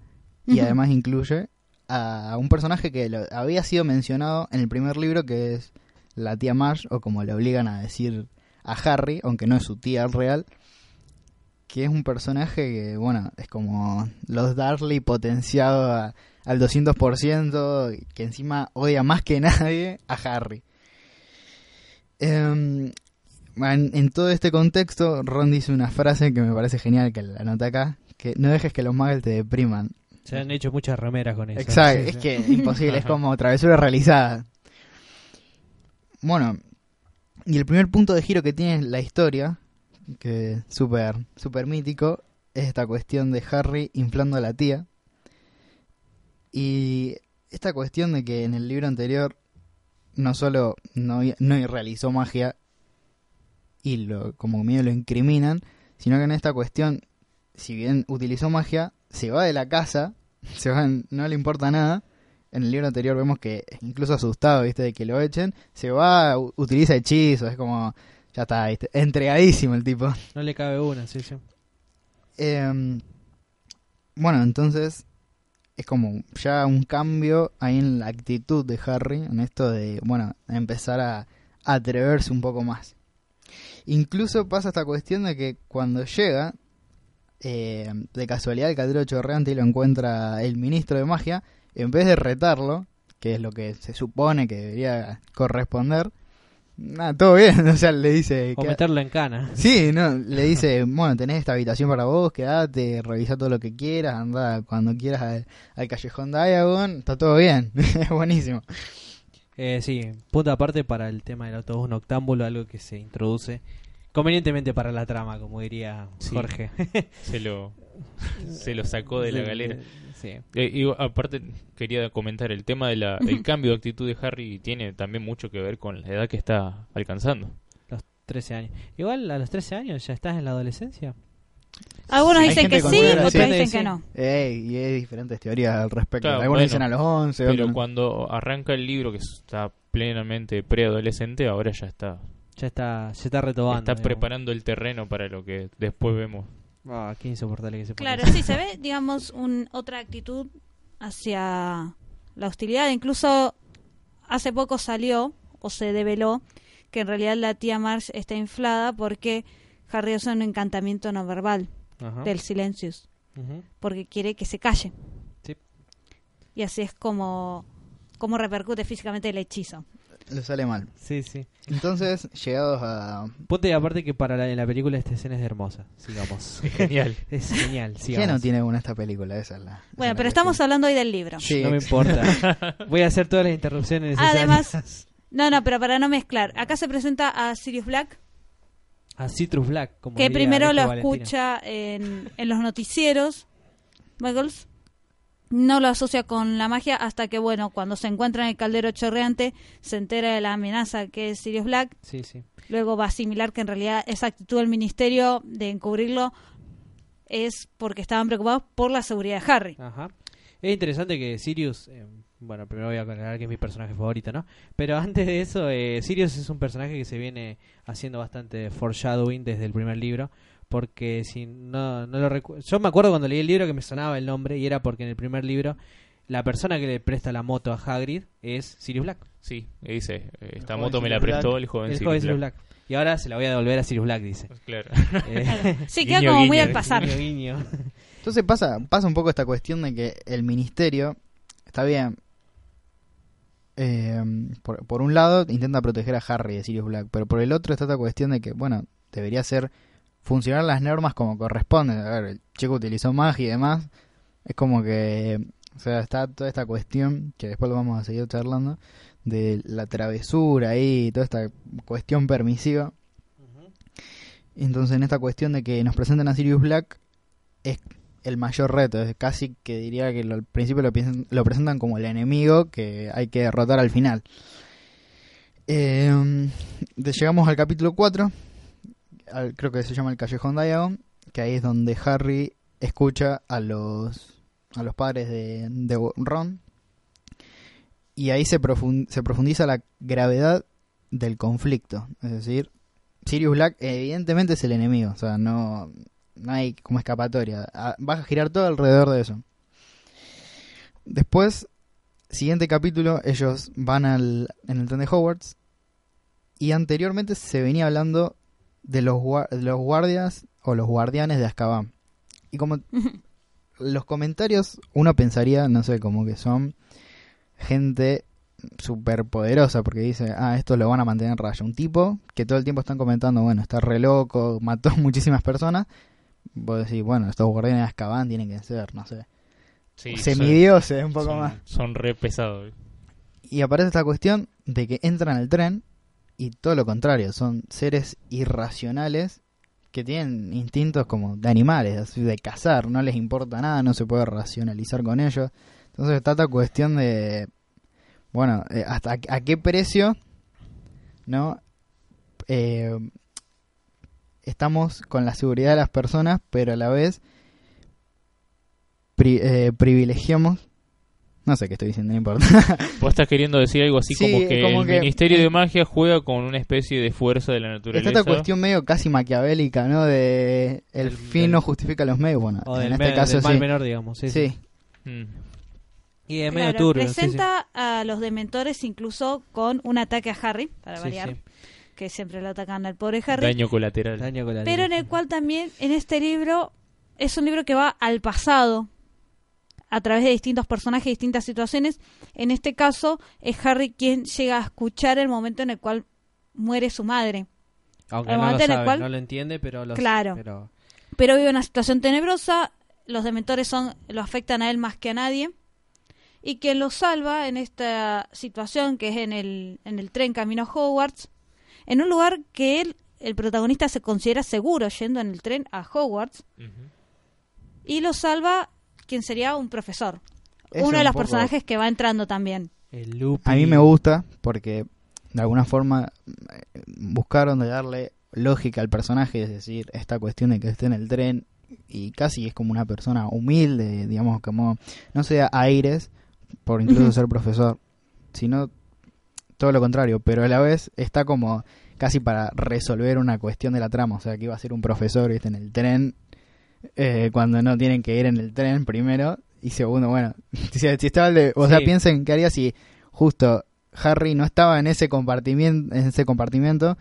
y además incluye a un personaje que lo- había sido mencionado en el primer libro que es la tía Marge o como le obligan a decir a Harry, aunque no es su tía real, que es un personaje que, bueno, es como los Darley potenciado a- al 200%, que encima odia más que nadie a Harry. Em, en, en todo este contexto, Ron dice una frase que me parece genial, que la anota acá, que no dejes que los muggles te depriman. Se han hecho muchas remeras con eso. Exacto, Sí, es sí. que imposible, es como travesura realizada. Bueno, y el primer punto de giro que tiene la historia, que súper súper mítico, es esta cuestión de Harry inflando a la tía. Y esta cuestión de que en el libro anterior no solo no, no realizó magia y lo, como medio lo incriminan, sino que en esta cuestión, si bien utilizó magia, se va de la casa, se va, no le importa nada. En el libro anterior vemos que incluso asustado, viste, de que lo echen, se va, utiliza hechizos, es como, ya está, viste, entregadísimo el tipo. No le cabe una, sí, sí. Em, bueno, entonces es como ya un cambio ahí en la actitud de Harry, en esto de, bueno, empezar a, atreverse un poco más. Incluso pasa esta cuestión de que cuando llega, eh, de casualidad el catedrático chorreante y lo encuentra el ministro de magia, en vez de retarlo, que es lo que se supone que debería corresponder, nada, todo bien, o sea, le dice... O que- meterlo en cana. Sí, no, le dice, bueno, tenés esta habitación para vos, quedate, revisa todo lo que quieras, anda cuando quieras al, al callejón Diagon, está todo bien, es buenísimo. Eh, sí, punto aparte para el tema del autobús noctámbulo, algo que se introduce convenientemente para la trama, como diría Sí. Jorge. Se lo, se lo sacó de la Sí, galera. Sí. Eh, y aparte quería comentar el tema del el cambio de actitud de Harry tiene también mucho que ver con la edad que está alcanzando. Los 13 años. Igual a los 13 años ya estás en la adolescencia. Algunos Hay dicen que sí, otros dicen Sí. que no. Ey, y hay diferentes teorías al respecto. Claro, Algunos bueno, dicen a los 11, Pero otros cuando arranca el libro que está plenamente preadolescente, ahora ya está Ya está, ya está retobando. está digamos. preparando el terreno para lo que después vemos. Ah, qué insoportable que se. Claro, sí, se ve, digamos, un, otra actitud hacia la hostilidad. Incluso hace poco salió o se develó que en realidad la tía Marge está inflada porque Harry usa un encantamiento no verbal Ajá. del Silencius, Ujú. porque quiere que se calle. Sí. Y así es como, como repercute físicamente el hechizo. Le sale mal. Sí, sí. Entonces, llegados a... Ponte aparte que para la, en la película esta escena es hermosa. Sigamos. Genial. es genial. ¿Qué sigamos. no tiene buena esta película? Esa es la... Bueno, pero cuestión. estamos hablando hoy del libro. Sí, no me importa. Voy a hacer todas las interrupciones necesarias. Además, no, no, pero para no mezclar, acá se presenta a Sirius Black, A Citrus Black, como que primero lo Valentina. escucha en, en los noticieros, Muggles, no lo asocia con la magia hasta que, bueno, cuando se encuentra en el caldero chorreante, se entera de la amenaza que es Sirius Black, Sí, sí. luego va a asimilar que en realidad esa actitud del ministerio de encubrirlo es porque estaban preocupados por la seguridad de Harry. Ajá. Es interesante que Sirius, eh, bueno, primero voy a aclarar que es mi personaje favorito, ¿no? Pero antes de eso, eh, Sirius es un personaje que se viene haciendo bastante foreshadowing desde el primer libro, porque si no, no lo recu- yo me acuerdo cuando leí el libro que me sonaba el nombre y era porque en el primer libro la persona que le presta la moto a Hagrid es Sirius Black, Sí, y dice, eh, esta moto me la prestó Black. el joven el Sirius joven Sirius Black. Black. Y ahora se la voy a devolver a Sirius Black, dice. Claro. Eh, Sí, queda Guiño, como muy al pasar. guiño, guiño. Entonces pasa, pasa un poco esta cuestión de que el ministerio, está bien, eh, por, por un lado intenta proteger a Harry de Sirius Black, pero por el otro está esta cuestión de que, bueno, debería ser funcionar las normas como corresponde. A ver, el chico utilizó magia y demás. Es como que, o sea, está toda esta cuestión, que después lo vamos a seguir charlando, de la travesura y toda esta cuestión permisiva. Entonces, en esta cuestión de que nos presentan a Sirius Black, es el mayor reto. Es casi que diría que lo- al principio lo, piensan- lo presentan como el enemigo que hay que derrotar al final. Eh, de- llegamos al capítulo 4, creo que se llama el Callejón Diagon, que ahí es donde Harry escucha a los, a los padres de, de Ron. Y ahí se, profun- se profundiza la gravedad del conflicto. Es decir, Sirius Black evidentemente es el enemigo. O sea, no, no hay como escapatoria. Ah, Va a girar todo alrededor de eso. Después, siguiente capítulo, ellos van al, en el tren de Hogwarts. Y anteriormente se venía hablando de los, gua- de los guardias o los guardianes de Azkaban. Y como los comentarios, uno pensaría, no sé, como que son gente súper poderosa porque dice, ah, esto lo van a mantener en raya. Un tipo que todo el tiempo están comentando, bueno, está re loco, mató muchísimas personas. Vos decís, bueno, estos guardianes de Azkaban tienen que ser, no sé, Sí, semidioses, un poco son, más. Son re pesados. Y aparece esta cuestión de que entran al tren y todo lo contrario, son seres irracionales que tienen instintos como de animales, de cazar, no les importa nada, no se puede racionalizar con ellos. Entonces está esta cuestión de, bueno, eh, hasta a, qué precio, ¿no? Eh, estamos con la seguridad de las personas, pero a la vez eh, privilegiamos, no sé qué estoy diciendo, no importa. Vos estás queriendo decir algo así Sí, como que como el que- Ministerio de Magia juega con una especie de fuerza de la naturaleza. Está esta cuestión medio casi maquiavélica, ¿no? De el fin del- no justifica los medios. Bueno, O en del, este me- caso del mal sí. menor, digamos. Sí, sí. Sí. Mm. Y es medio Claro, turbio. sí, sí. presenta a los dementores incluso con un ataque a Harry, para Sí, variar, sí. que siempre lo atacan al pobre Harry. Daño colateral. Daño colateral. pero en el cual también, en este libro, es un libro que va al pasado, a través de distintos personajes, distintas situaciones. En este caso, es Harry quien llega a escuchar el momento en el cual muere su madre. Aunque no lo momento en el sabe, cual- no lo entiende, pero lo Claro. Pero... Pero vive una situación tenebrosa, los dementores son, lo afectan a él más que a nadie. y quien lo salva en esta situación que es en el, en el tren camino a Hogwarts, en un lugar que él, el protagonista, se considera seguro yendo en el tren a Hogwarts, y lo salva quien sería un profesor, Eso uno de los personajes que va entrando también. El Lupi. A mí me gusta porque de alguna forma buscaron de darle lógica al personaje, es decir, esta cuestión de que esté en el tren y casi es como una persona humilde, digamos, como no sea aires por incluso ser profesor, sino todo lo contrario, pero a la vez está como casi para resolver una cuestión de la trama, o sea, que iba a ser un profesor ¿viste? en el tren eh, cuando no tienen que ir en el tren primero y segundo, bueno, si, si estaba el de- o sea, piensen qué haría si justo Harry no estaba en ese compartimiento, en ese compartimento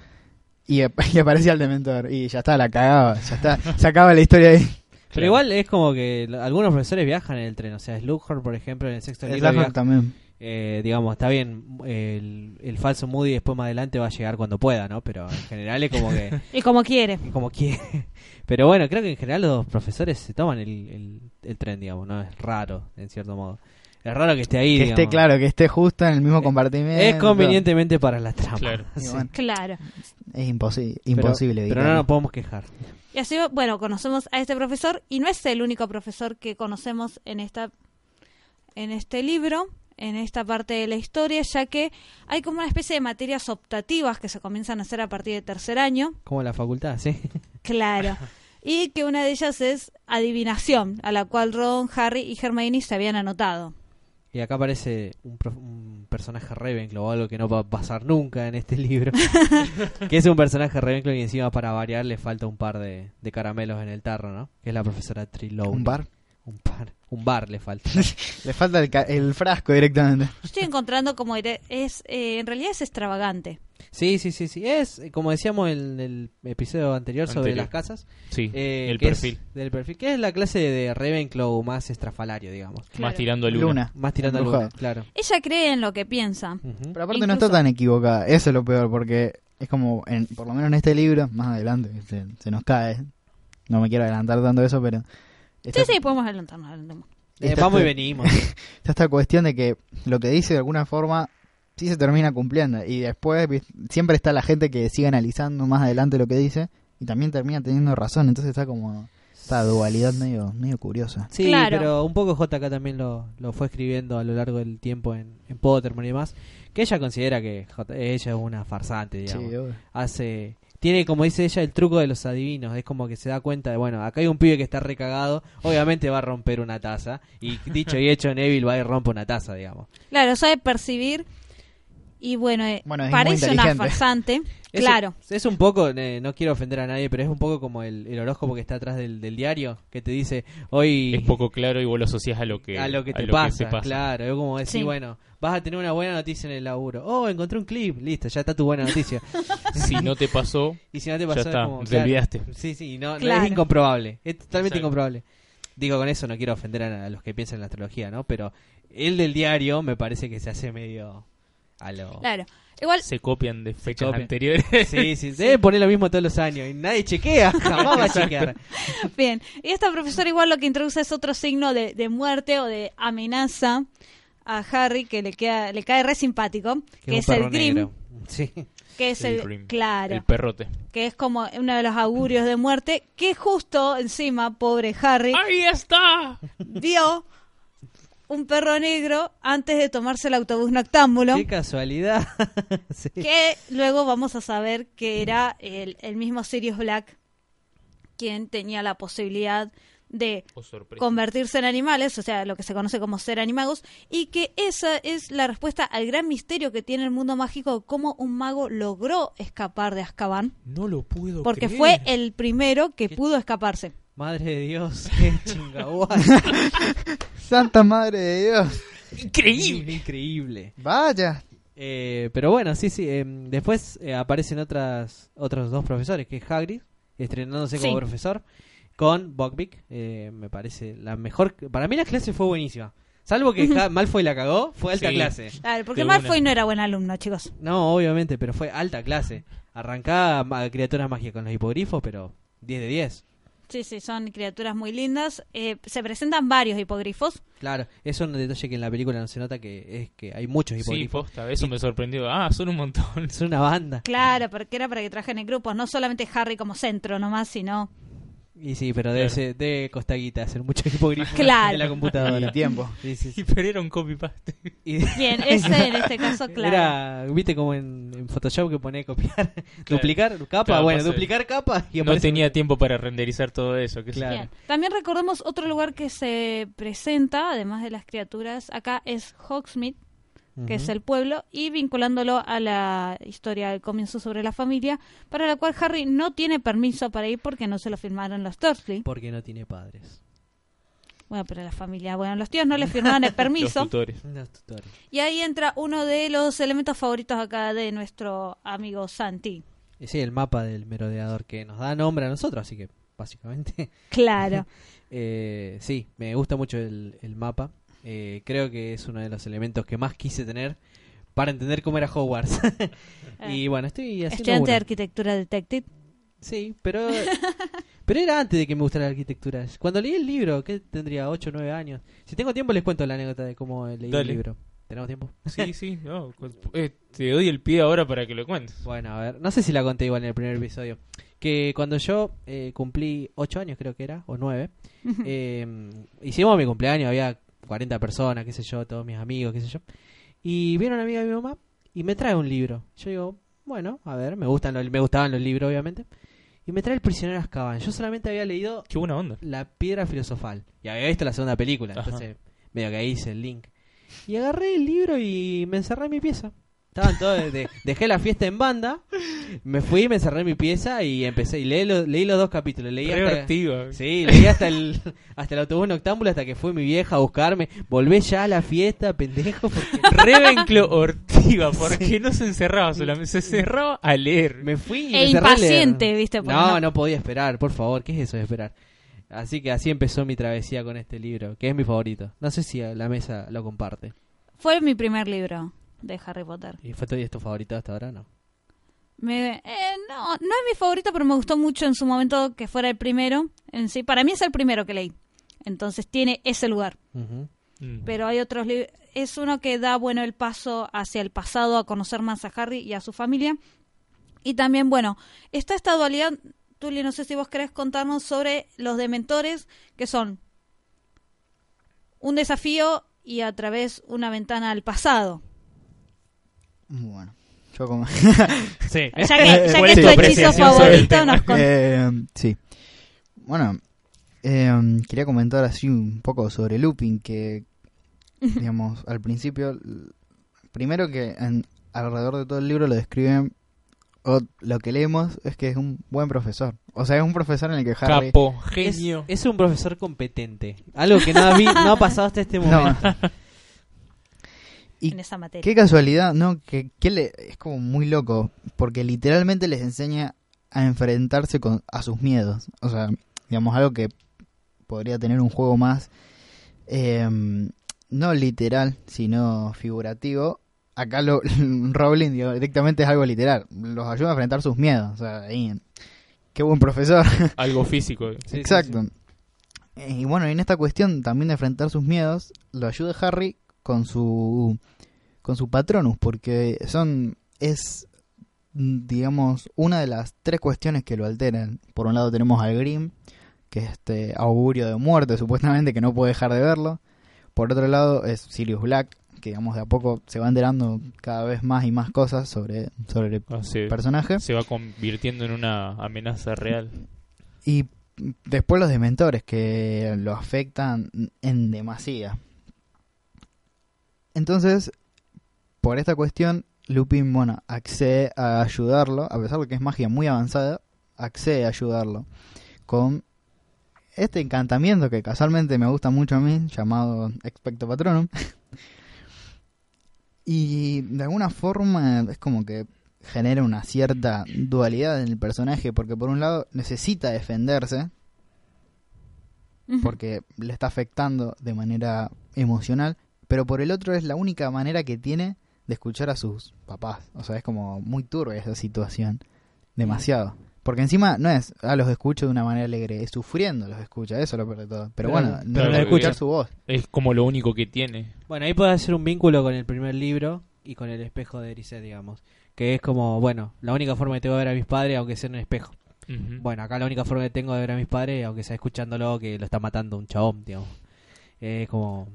y, y aparecía el dementor y ya está, la cagaba, ya está, se acaba la historia ahí. Pero igual es como que algunos profesores viajan en el tren. O sea, Slughorn, por ejemplo, en el sexto libro. Slughorn viaja- también. Eh, digamos, está bien. El, el falso Moody después más adelante va a llegar cuando pueda, ¿no? Pero en general es como que. Y como quiere. como quiere. Pero bueno, creo que en general los profesores se toman el, el, el tren, digamos, ¿no? Es raro, en cierto modo. Es raro que esté ahí, Que digamos. esté claro, que esté justo en el mismo compartimento. Es convenientemente para la trama. Claro. Sí. bueno, Claro. es imposi- Pero- imposible. Pero, no evitarlo. nos podemos quejar. Y así, bueno, conocemos a este profesor y no es el único profesor que conocemos en esta en este libro, en esta parte de la historia, ya que hay como una especie de materias optativas que se comienzan a hacer a partir del tercer año, Como la facultad, sí. claro, y que una de ellas es adivinación, a la cual Ron, Harry y Hermione se habían anotado. Y acá aparece un, prof- un personaje Ravenclaw, algo que no va a pasar nunca en este libro. que es un personaje Ravenclaw y encima para variar le falta un par de, de caramelos en el tarro, ¿no? Que es la profesora Trelawney. ¿Un bar? Un par. Un bar le falta. Le falta el, ca- el frasco directamente. Yo estoy encontrando como es eh, en realidad es extravagante. sí, sí, sí, sí. Es, como decíamos en el episodio anterior sobre Anterior. las casas. Sí, eh, el que es perfil. del perfil. Que es la clase de Ravenclaw más estrafalario, digamos. Más tirando a Luna. Luna. Más tirando al Embrujado. luna, claro. Ella cree en lo que piensa. Pero aparte no está tan equivocada. Eso es lo peor, porque es como, en, por lo menos en este libro, más adelante, se, se nos cae. No me quiero adelantar tanto eso, pero... Sí, esta- sí, podemos adelantarnos. Eh, vamos y venimos. Está esta cuestión de que lo que dice de alguna forma sí se termina cumpliendo. Y después vis- siempre está la gente que sigue analizando más adelante lo que dice y también termina teniendo razón. Entonces está como esta dualidad medio, medio curiosa. Sí, Claro. pero un poco JK también lo, lo fue escribiendo a lo largo del tiempo en, en y demás. Que ella considera que J- ella es una farsante, digamos. Sí, obvio. Hace. Tiene, como dice ella, el truco de los adivinos. Es como que se da cuenta de, bueno, acá hay un pibe que está recagado. Obviamente va a romper una taza. Y dicho y hecho, Neville va y rompe una taza, digamos. Claro, sabe percibir y bueno, eh, Bueno, es muy parece una farsante. Es- Claro. Es un poco, eh, no quiero ofender a nadie, pero es un poco como el, el horóscopo que está atrás del, del diario. Que te dice, hoy. Es poco claro y vos lo asocias a lo que, a lo que te se pasa, claro. Es como decir, Sí. bueno, vas a tener una buena noticia en el laburo. Oh, encontré un clip, listo, ya está tu buena noticia. Si no te pasó, y si no te Ya pasó, es está, como, te claro. olvidaste. Sí, sí, no, no, es incomprobable. Es totalmente Exacto. incomprobable. Digo, con eso no quiero ofender a, a los que piensan en la astrología, ¿no? Pero el del diario me parece que se hace medio a lo... Claro. Igual, se copian de fechas copian. anteriores. Sí, sí, deben poner lo mismo todos los años y nadie chequea, jamás va a chequear. bien. Y esta profesora igual lo que introduce es otro signo de, de muerte o de amenaza a Harry que le queda le cae re simpático, que, es el Grim, negro. Sí. que es El el, Grim. claro, El perrote. que es como uno de los augurios de muerte, que justo encima, pobre Harry, ¡Ahí está! vio un perro negro antes de tomarse el autobús noctámbulo. Qué casualidad. Sí. que luego vamos a saber que era el, el mismo Sirius Black quien tenía la posibilidad de Oh, convertirse en animales, o sea, lo que se conoce como ser animagos, y que esa es la respuesta al gran misterio que tiene el mundo mágico, cómo un mago logró escapar de Azkaban, No lo puedo porque creer. fue el primero que pudo escaparse. Madre de Dios, qué chingaguay. Santa Madre de Dios. Increíble. Increíble. Vaya. Eh, pero bueno, sí, sí. em, después eh, aparecen otras otros dos profesores, que es Hagrid, estrenándose como Sí. profesor, con Buckbeak. eh, me parece la mejor... Para mí la clase fue buenísima. Salvo que Ha- Malfoy la cagó, fue alta Sí. clase. Claro, porque De Malfoy no era buen alumno, chicos. No, obviamente, pero fue alta clase. Arrancaba ma- criaturas mágicas con los hipogrifos, pero 10 de 10. Sí, sí, son criaturas muy lindas. Eh, se presentan varios hipogrifos. Claro, eso es un detalle que en la película no se nota que es que hay muchos Sí, hipogrifos. posta, eso me sorprendió. Ah, son un montón. Es una banda. Claro, porque era para que trabajen en grupos, no solamente Harry como centro nomás, sino... Y sí, pero debe, Claro. ser, debe costar guita hacer muchos hipogrifos Claro. en la computadora. Y tiempo. Sí, sí, sí. Y pero era un copy-paste. Bien, ese en este caso, claro. Era, viste como en, en Photoshop que pone copiar, duplicar capa, Claro, bueno, pasa- duplicar capa y No aparece- tenía tiempo para renderizar todo eso. qué sé yo. Claro. Bien. También recordemos otro lugar que se presenta, además de las criaturas, acá es Hogsmeade, que es el pueblo, y vinculándolo a la historia del comienzo sobre la familia, para la cual Harry no tiene permiso para ir porque no se lo firmaron los Dursley. Porque no tiene padres. Bueno, pero la familia, bueno, los tíos no le firmaron el Los permiso. tutores. Los tutores. y ahí entra uno de los elementos favoritos acá de nuestro amigo Santi. Y sí, el mapa del merodeador que nos da nombre a nosotros, así que básicamente. Claro. Eh, sí, me gusta mucho el, el mapa. Eh, creo que es uno de los elementos que más quise tener para entender cómo era Hogwarts. y bueno, estoy haciendo Estudiante de uno. arquitectura detective. Sí, pero pero era antes de que me gustara la arquitectura. Cuando leí el libro, que tendría 8 o 9 años. Si tengo tiempo les cuento la anécdota de cómo leí el Dale. libro. ¿Tenemos tiempo? Sí, sí. no, eh, te doy el pie ahora para que lo cuentes. Bueno, a ver, no sé si la conté igual en el primer episodio. Que cuando yo eh, cumplí 8 años, creo que era, o 9, eh, hicimos mi cumpleaños, había 40 personas, qué sé yo, todos mis amigos, qué sé yo. Y viene una amiga de mi mamá y me trae un libro. Yo digo, bueno, a ver, me, gustan los- me gustaban los libros, obviamente. Y me trae El prisionero de Azkaban. Yo solamente había leído Qué buena onda. La piedra filosofal. Y había visto la segunda película, Ajá. entonces medio que ahí hice el link. Y agarré el libro y me encerré en mi pieza. Estaban todos, de- dejé la fiesta en banda, me fui, me encerré en mi pieza y empecé y leí, lo- leí los dos capítulos. Leí Re hasta, sí, leí hasta el, hasta el autobús noctámbulo hasta que fue mi vieja a buscarme. Volvé ya a la fiesta, pendejo, porque Revenclo Ortiva, porque no se encerraba solamente, se cerraba a leer. me fui y E me leer. impaciente, ¿viste? No, no- no podía esperar, por favor, ¿qué es eso de esperar? Así que así empezó mi travesía con este libro, que es mi favorito. No sé si la mesa lo comparte. Fue mi primer libro de Harry Potter. ¿Y fue todavía tu favorito hasta ahora? No. Me, eh, no, no es mi favorito, pero me gustó mucho en su momento que fuera el primero. En sí, para mí es el primero que leí. Entonces tiene ese lugar. Pero hay otros libros. Es uno que da, bueno, el paso hacia el pasado, a conocer más a Harry y a su familia. Y también, bueno, está esta dualidad. Tuli, no sé si vos querés contarnos sobre los dementores, que son un desafío y a través una ventana al pasado. Bueno, yo como... Sí. Ya que, ya ¿Cuál que es es tu hechizo favorito, nos con- Eh, sí. Bueno, eh, quería comentar así un poco sobre Lupin, que, digamos, al principio, primero que en- alrededor de todo el libro lo describen, o lo que leemos es que es un buen profesor. O sea, es un profesor en el que Harry... Capo, Es, genio. es un profesor competente. Algo que no ha, vi- no ha pasado hasta este No. Momento. Y en esa materia. Qué casualidad, ¿no? Que, que le, es como muy loco, porque literalmente les enseña a enfrentarse con, a sus miedos. O sea, digamos, algo que podría tener un juego más, eh, no literal, sino figurativo. Acá lo, Rowling digo, directamente es algo literal. Los ayuda a enfrentar sus miedos. O sea, ahí, qué buen profesor. Algo físico. Sí, sí, Exacto. Eh, Y bueno, en esta cuestión también de enfrentar sus miedos, lo ayuda Harry con su con su Patronus, porque son es digamos una de las tres cuestiones que lo alteran. Por un lado tenemos al Grim, que es este augurio de muerte supuestamente que no puede dejar de verlo. Por otro lado es Sirius Black, que digamos de a poco se va enterando cada vez más y más cosas sobre sobre el Ah, personaje. se va convirtiendo en una amenaza real. Y después los dementores que lo afectan en demasía. Entonces, por esta cuestión, Lupin, bueno, accede a ayudarlo, a pesar de que es magia muy avanzada, accede a ayudarlo con este encantamiento que casualmente me gusta mucho a mí, llamado Expecto Patronum. y de alguna forma es como que genera una cierta dualidad en el personaje, porque por un lado necesita defenderse, porque le está afectando de manera emocional, pero por el otro es la única manera que tiene de escuchar a sus papás. O sea, es como muy turbia esa situación. Demasiado. Porque encima no es, ah, los escucho de una manera alegre, es sufriendo los escucha, eso lo peor de todo. Pero bueno, pero no lo escuchar escucha. su voz. Es como lo único que tiene. Bueno, ahí puede hacer un vínculo con el primer libro y con el espejo de Erised, digamos. Que es como, bueno, la única forma que tengo de ver a mis padres, aunque sea en un espejo. Bueno, acá la única forma que tengo de ver a mis padres, aunque sea escuchándolo, que lo está matando un chabón, digamos. Es como...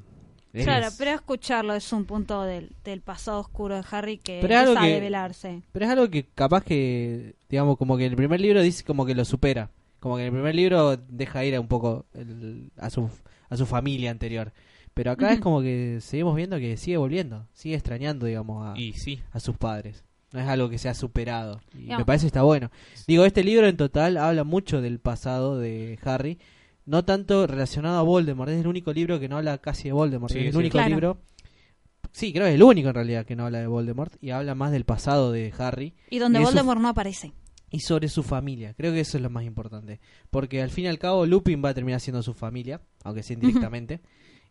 es- Claro, pero escucharlo es un punto del, del pasado oscuro de Harry que Pero es a que- develarse. Pero es algo que capaz que, digamos, como que el primer libro dice como que lo supera. Como que en el primer libro deja ir a un poco el- a, su, a su familia anterior. Pero acá es como que seguimos viendo que sigue volviendo, sigue extrañando, digamos, a, Y sí. a sus padres. No es algo que se ha superado. Y me parece que está bueno. Digo, este libro en total habla mucho del pasado de Harry. No tanto relacionado a Voldemort. Es el único libro que no habla casi de Voldemort. Sí, es el sí. único Claro. libro... Sí, creo que es el único en realidad que no habla de Voldemort. Y habla más del pasado de Harry Y donde Y Voldemort no aparece. y sobre su familia. Creo que eso es lo más importante. Porque al fin y al cabo Lupin va a terminar siendo su familia, aunque sea indirectamente.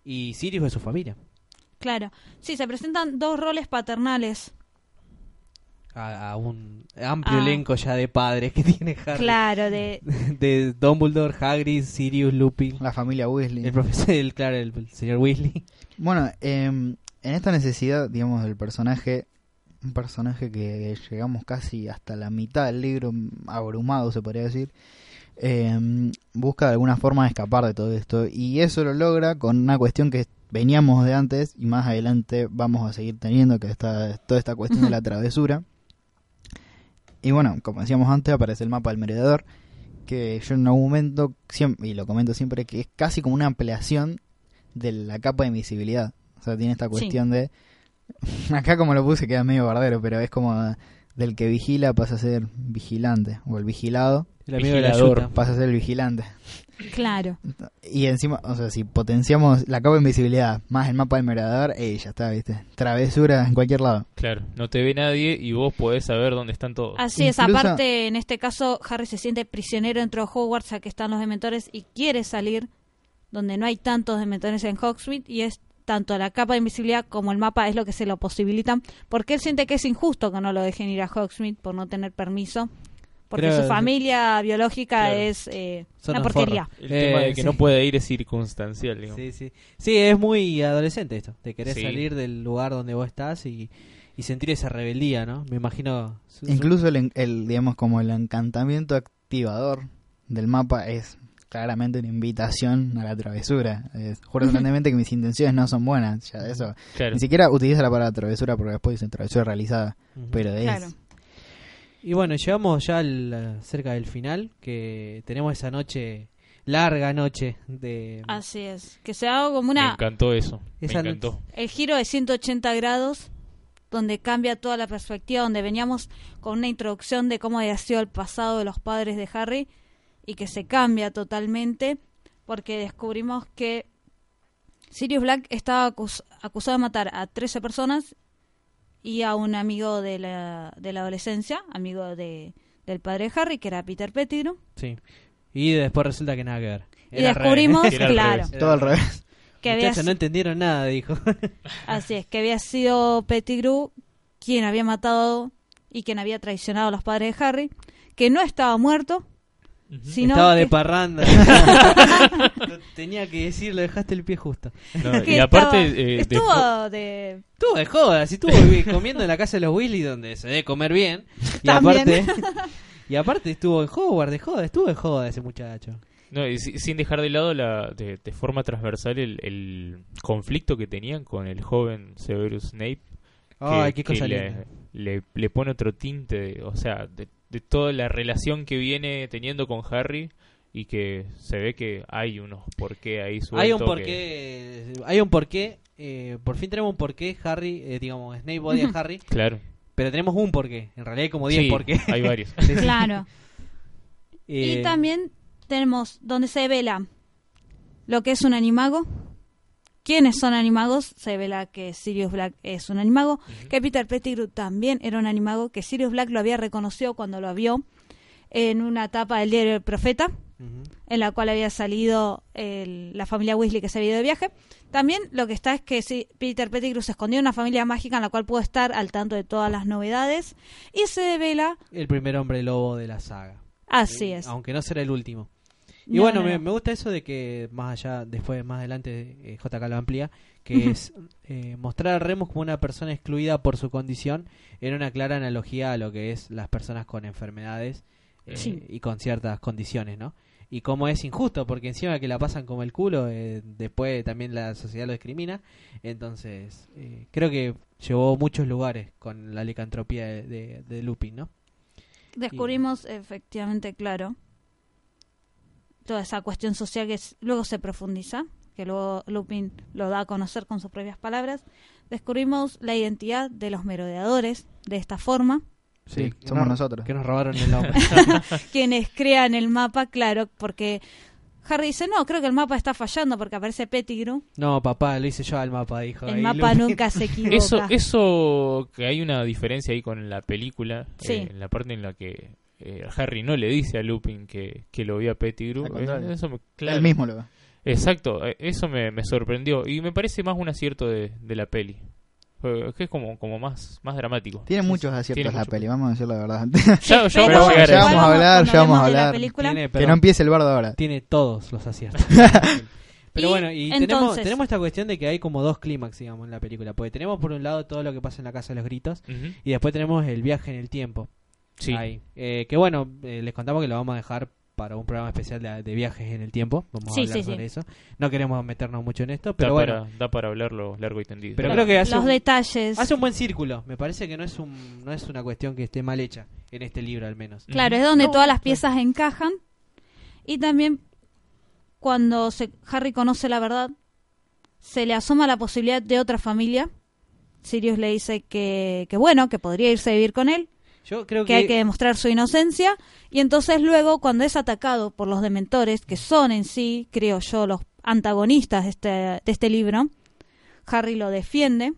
Y Sirius es su familia. Claro. Sí, se presentan dos roles paternales. A, a un amplio Ah. elenco ya de padres que tiene Harry. Claro, de... De Dumbledore, Hagrid, Sirius, Lupin. La familia Weasley. El profesor, el, claro, el, el señor Weasley. Bueno, em, en esta necesidad, digamos, del personaje, un personaje que llegamos casi hasta la mitad del libro, abrumado se podría decir, em, busca de alguna forma de escapar de todo esto. Y eso lo logra con una cuestión que veníamos de antes y más adelante vamos a seguir teniendo, que está toda esta cuestión de la travesura. Y bueno, como decíamos antes, aparece el mapa del merodeador, que yo en algún momento, siempre, y lo comento siempre, que es casi como una ampliación de la capa de invisibilidad. O sea, tiene esta cuestión de... Acá como lo puse queda medio bardero, pero es como del que vigila pasa a ser vigilante, o el vigilado El amigo de la yuta. pasa a ser el vigilante. Claro. Y encima, o sea, si potenciamos la capa de invisibilidad más el mapa del merodeador, eh, ya está, ¿viste? Travesura en cualquier lado. Claro, no te ve nadie y vos podés saber dónde están todos. Así es, aparte en este caso Harry se siente prisionero dentro de Hogwarts, ya que están los dementores y quiere salir donde no hay tantos dementores en Hogsmeade y es tanto la capa de invisibilidad como el mapa es lo que se lo posibilitan, porque él siente que es injusto que no lo dejen ir a Hogsmeade por no tener permiso, porque Creo- su familia biológica Claro. es eh, una porquería. El Eh, tema de que sí. no puede ir es circunstancial, digamos. Sí, sí. Sí, es muy adolescente esto. De querer Sí. salir del lugar donde vos estás y, y sentir esa rebeldía, ¿no? Me imagino. su- su- Incluso el, en- el, digamos, como el encantamiento activador del mapa es claramente una invitación a la travesura. Es, juro solemnemente que mis intenciones no son buenas, ya de eso. Claro. Ni siquiera utiliza la palabra travesura porque después dice travesura realizada, pero es... Claro. Y bueno, llegamos ya al- cerca del final, que tenemos esa noche, larga noche de... Así es, que se haga como Me una encantó eso. Esa me encantó. el giro de 180 grados, donde cambia toda la perspectiva, donde veníamos con una introducción de cómo había sido el pasado de los padres de Harry y que se cambia totalmente porque descubrimos que Sirius Black estaba acus- acusado de matar a 13 personas y a un amigo de la, de la adolescencia, amigo de, del padre de Harry, que era Peter Pettigrew. Sí. Y después resulta que nada que ver. Y Era descubrimos, revés. Era al claro, Todo al revés. que había no entendieron nada, dijo. Así es, que había sido Pettigrew quien había matado y quien había traicionado a los padres de Harry, que no estaba muerto. Sino Estaba de que, parranda. Lo Tenía que decir, lo dejaste el pie justo. No, y aparte, estaba- eh, estuvo de... Estuvo de joda, si estuvo comiendo en la casa de los Weasley donde se debe comer bien. Y También. aparte, y aparte estuvo en Hogwarts de joda, estuvo de joda ese muchacho. no, y si- sin dejar de lado la, de, de forma transversal el, el conflicto que tenían con el joven Severus Snape. Ay, que, qué cosa que linda. le, le, le pone otro tinte, de- o sea, de, de toda la relación que viene teniendo con Harry y que se ve que hay unos por qué ahí suelto Hay un que- porqué, hay un porqué, eh, por fin tenemos un porqué, Harry, eh, digamos, Snape odia a Harry, Claro. pero tenemos un porqué, en realidad hay como 10 Sí, porqués. hay varios. Sí, sí. Claro. Eh, Y también tenemos donde se vela lo que es un animago, quiénes son animagos, se vela que Sirius Black es un animago, que Peter Pettigrew también era un animago, que Sirius Black lo había reconocido cuando lo vio en una etapa del diario El Profeta, en la cual había salido el- la familia Weasley que se había ido de viaje. También lo que está es que sí, Peter Pettigrew se escondió en una familia mágica en la cual pudo estar al tanto de todas las novedades y se devela El primer hombre lobo de la saga. Así Eh, es. Aunque no será el último. Y No, bueno, no, me, no. me gusta eso de que más allá, después, más adelante, eh, JK lo amplía, que es eh, mostrar a Remus como una persona excluida por su condición en una clara analogía a lo que es las personas con enfermedades eh, Sí. y con ciertas condiciones, ¿no? Y cómo es injusto, porque encima que la pasan como el culo, eh, después también la sociedad lo discrimina. Entonces, eh, creo que llevó muchos lugares con la licantropía de, de, de Lupin, ¿no? Descubrimos efectivamente, claro, toda esa cuestión social que es- luego se profundiza, que luego Lupin lo da a conocer con sus propias palabras. Descubrimos la identidad de los merodeadores de esta forma, Sí, somos nos- nosotros. Que nos robaron el nombre. quienes crean el mapa, claro, porque Harry dice, no, creo que el mapa está fallando porque aparece Pettigrew. No, papá, lo hice yo al mapa, dijo. El mapa Lupin. nunca se equivoca. Eso, eso que hay una diferencia ahí con la película, Sí. eh, en la parte en la que eh, Harry no le dice a Lupin que, que lo vio a Pettigrew. Eh, eso me- claro. Él mismo lo ve. Exacto, eh, eso me, me sorprendió y me parece más un acierto de, de la peli. Que es como, como más, más dramático. Tiene muchos aciertos Tiene la mucho. peli, vamos a decir la verdad. Ya, ya vamos a llegar ya a vamos eso. a hablar, ya vamos a hablemos de la hablar. película. Tiene, que pero no empiece el bardo ahora. tiene todos los aciertos. Pero Y bueno, y tenemos, entonces- tenemos esta cuestión de que hay como dos clímax, digamos, en la película. Porque tenemos por un lado todo lo que pasa en la Casa de los Gritos y después tenemos el viaje en el tiempo. Sí. Ahí. Eh, que bueno, eh, les contamos que lo vamos a dejar para un programa especial de, de viajes en el tiempo. Vamos Sí, a hablar sí, sobre sí. eso. No queremos meternos mucho en esto, Da, pero bueno. para, da para hablarlo largo y tendido. Pero Claro, creo que hace los un- detalles. Hace un buen círculo. Me parece que no es, un, no es una cuestión que esté mal hecha en este libro, al menos. Claro, es donde No, todas las piezas encajan. Y también cuando se, Harry conoce la verdad, se le asoma la posibilidad de otra familia. Sirius le dice que, que bueno, que podría irse a vivir con él, Yo creo que que, hay que demostrar su inocencia. Y entonces luego, cuando es atacado por los dementores, que son en sí, creo yo, los antagonistas de este, de este libro, Harry lo defiende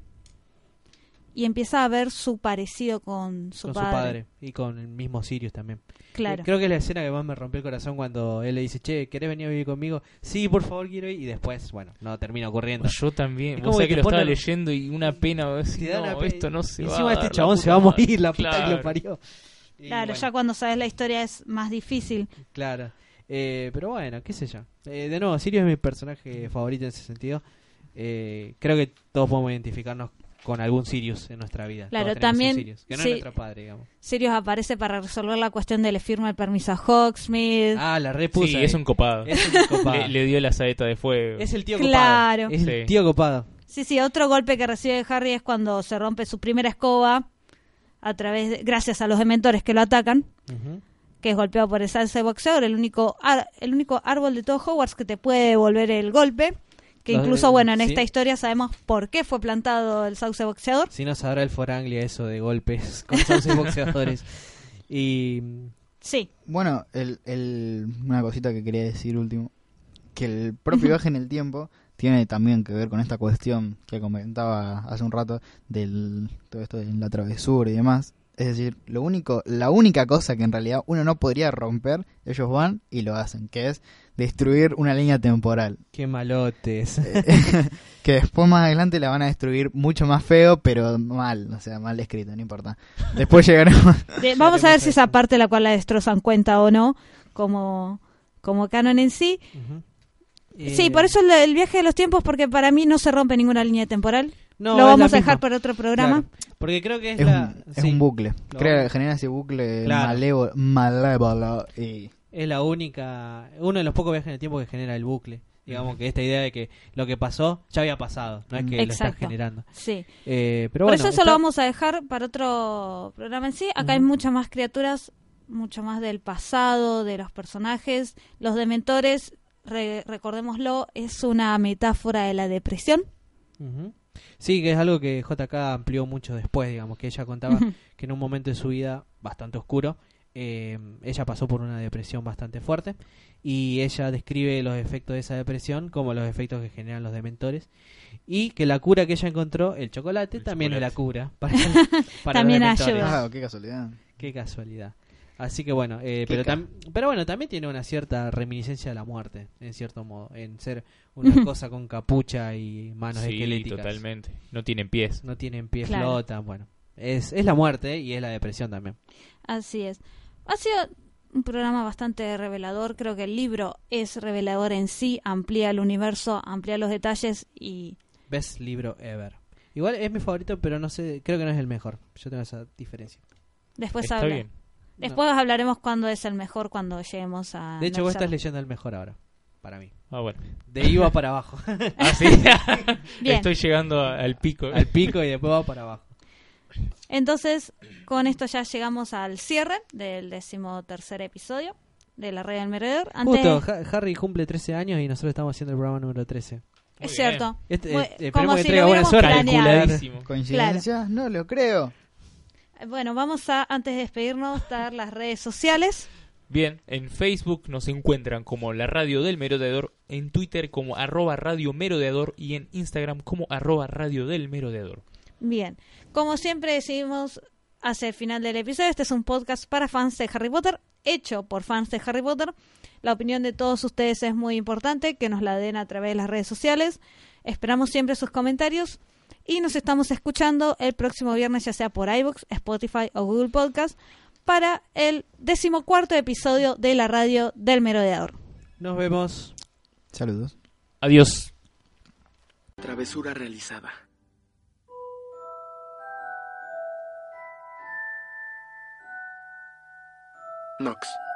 y empieza a ver su parecido con su con padre. su padre y con el mismo Sirius también. Claro. Eh, Creo que es la escena que más me rompió el corazón cuando él le dice, che, ¿querés venir a vivir conmigo? Sí, por favor, quiero ir. Y después, bueno, no termina ocurriendo. Yo también. Es como sabés que que, te lo estaba leyendo y una pena. decís, Te da no, una esto no se va Encima a este chabón se va a morir, la puta que Claro. lo parió. Y Claro, bueno, ya cuando sabes la historia es más difícil. Claro. Eh, pero bueno, qué sé yo. Eh, de nuevo, Sirius es mi personaje favorito en ese sentido. Eh, creo que todos podemos identificarnos con algún Sirius en nuestra vida. Claro, también, Sirius, que no sí. es nuestro padre, digamos. Sirius aparece para resolver la cuestión de le firma el permiso a Hogsmeade. Ah, la repuso. Sí, ahí. es un copado. Es un copado. Le, le dio la saeta de fuego. Es el tío Claro. copado. Es el tío copado. Sí, sí, otro golpe que recibe Harry es cuando se rompe su primera escoba a través de- gracias a los dementores que lo atacan, que es golpeado por el salsa de boxeador, el único ar- el único árbol de todo Hogwarts que te puede devolver el golpe, que incluso bueno, en sí. esta historia sabemos por qué fue plantado el sauce boxeador. Si no sabrá el Foranglia eso de golpes con sauces boxeadores. Y Sí, Bueno, el, el, una cosita que quería decir último, que el propio viaje en el tiempo tiene también que ver con esta cuestión que comentaba hace un rato del todo esto de la travesura y demás. Es decir, lo único, la única cosa que en realidad uno no podría romper, ellos van y lo hacen, que es destruir una línea temporal. qué malotes. que después más adelante la van a destruir mucho más feo, pero mal, o sea, mal escrito, no importa. Después llegaremos. De- vamos a ver si esa parte la cual la destrozan cuenta o no, como, como canon en sí. Ujú. Sí, Eh, por eso el, el viaje de los tiempos, porque para mí no se rompe ninguna línea temporal. no, Lo vamos a dejar misma. para otro programa. Claro, porque creo que es, Es, la, un, es un bucle. Lo Crea, vamos- genera ese bucle Claro. malévolo, malévolo y es la única, uno de los pocos viajes en el tiempo que genera el bucle. Digamos que esta idea de que lo que pasó ya había pasado, no es que lo está Exacto. generando. Sí. Eh, pero Por bueno, eso eso está- lo vamos a dejar para otro programa en sí. Acá hay muchas más criaturas, mucho más del pasado, de los personajes. Los dementores, re- recordémoslo, es una metáfora de la depresión. Sí, que es algo que JK amplió mucho después, digamos, que ella contaba que en un momento de su vida bastante oscuro, eh, ella pasó por una depresión bastante fuerte y ella describe los efectos de esa depresión como los efectos que generan los dementores y que la cura que ella encontró, el chocolate, El también es la cura para, para También los dementores. ayuda. Ah, qué casualidad. Qué casualidad. Así que bueno, eh, pero, ca- tam- pero bueno, también tiene una cierta reminiscencia de la muerte, en cierto modo, en ser una cosa con capucha y manos Sí, esqueléticas. totalmente. No tienen pies. No tienen pies, Claro. flotan, bueno. Es, es la muerte y es la depresión también. Así es. Ha sido, un programa bastante revelador. Creo que el libro es revelador en sí, amplía el universo, amplía los detalles y Best libro ever. Igual es mi favorito, pero no sé, creo que no es el mejor. Yo tengo esa diferencia. después Está habla- bien. Después hablaremos cuándo es el mejor cuando lleguemos a De hecho, vos estás leyendo el mejor ahora, para mí. Ah, bueno. De ahí va para abajo. Ah, sí. Estoy llegando al pico. Al pico y después va para abajo. Entonces, con esto ya llegamos al cierre del decimotercer episodio de la Red del Merodeador. Antes, Justo, Ha- Harry cumple 13 años y nosotros estamos haciendo el programa número 13. es cierto. Este, Muy- eh, esperemos como que si traiga lo buena hubiéramos suerte. ¿Coincidencia? No lo creo. Bueno, vamos a, antes de despedirnos, dar las redes sociales. Bien, en Facebook nos encuentran como la radio del merodeador, en Twitter como arroba radio merodeador y en Instagram como arroba radio del merodeador. Bien, como siempre decidimos hacia el final del episodio, este es un podcast para fans de Harry Potter, hecho por fans de Harry Potter. La opinión de todos ustedes es muy importante, que nos la den a través de las redes sociales. Esperamos siempre sus comentarios y nos estamos escuchando el próximo viernes, ya sea por iVoox, Spotify o Google Podcast, para el decimocuarto episodio de la radio del merodeador. Nos vemos. Saludos. Adiós. Travesura realizada. Knox.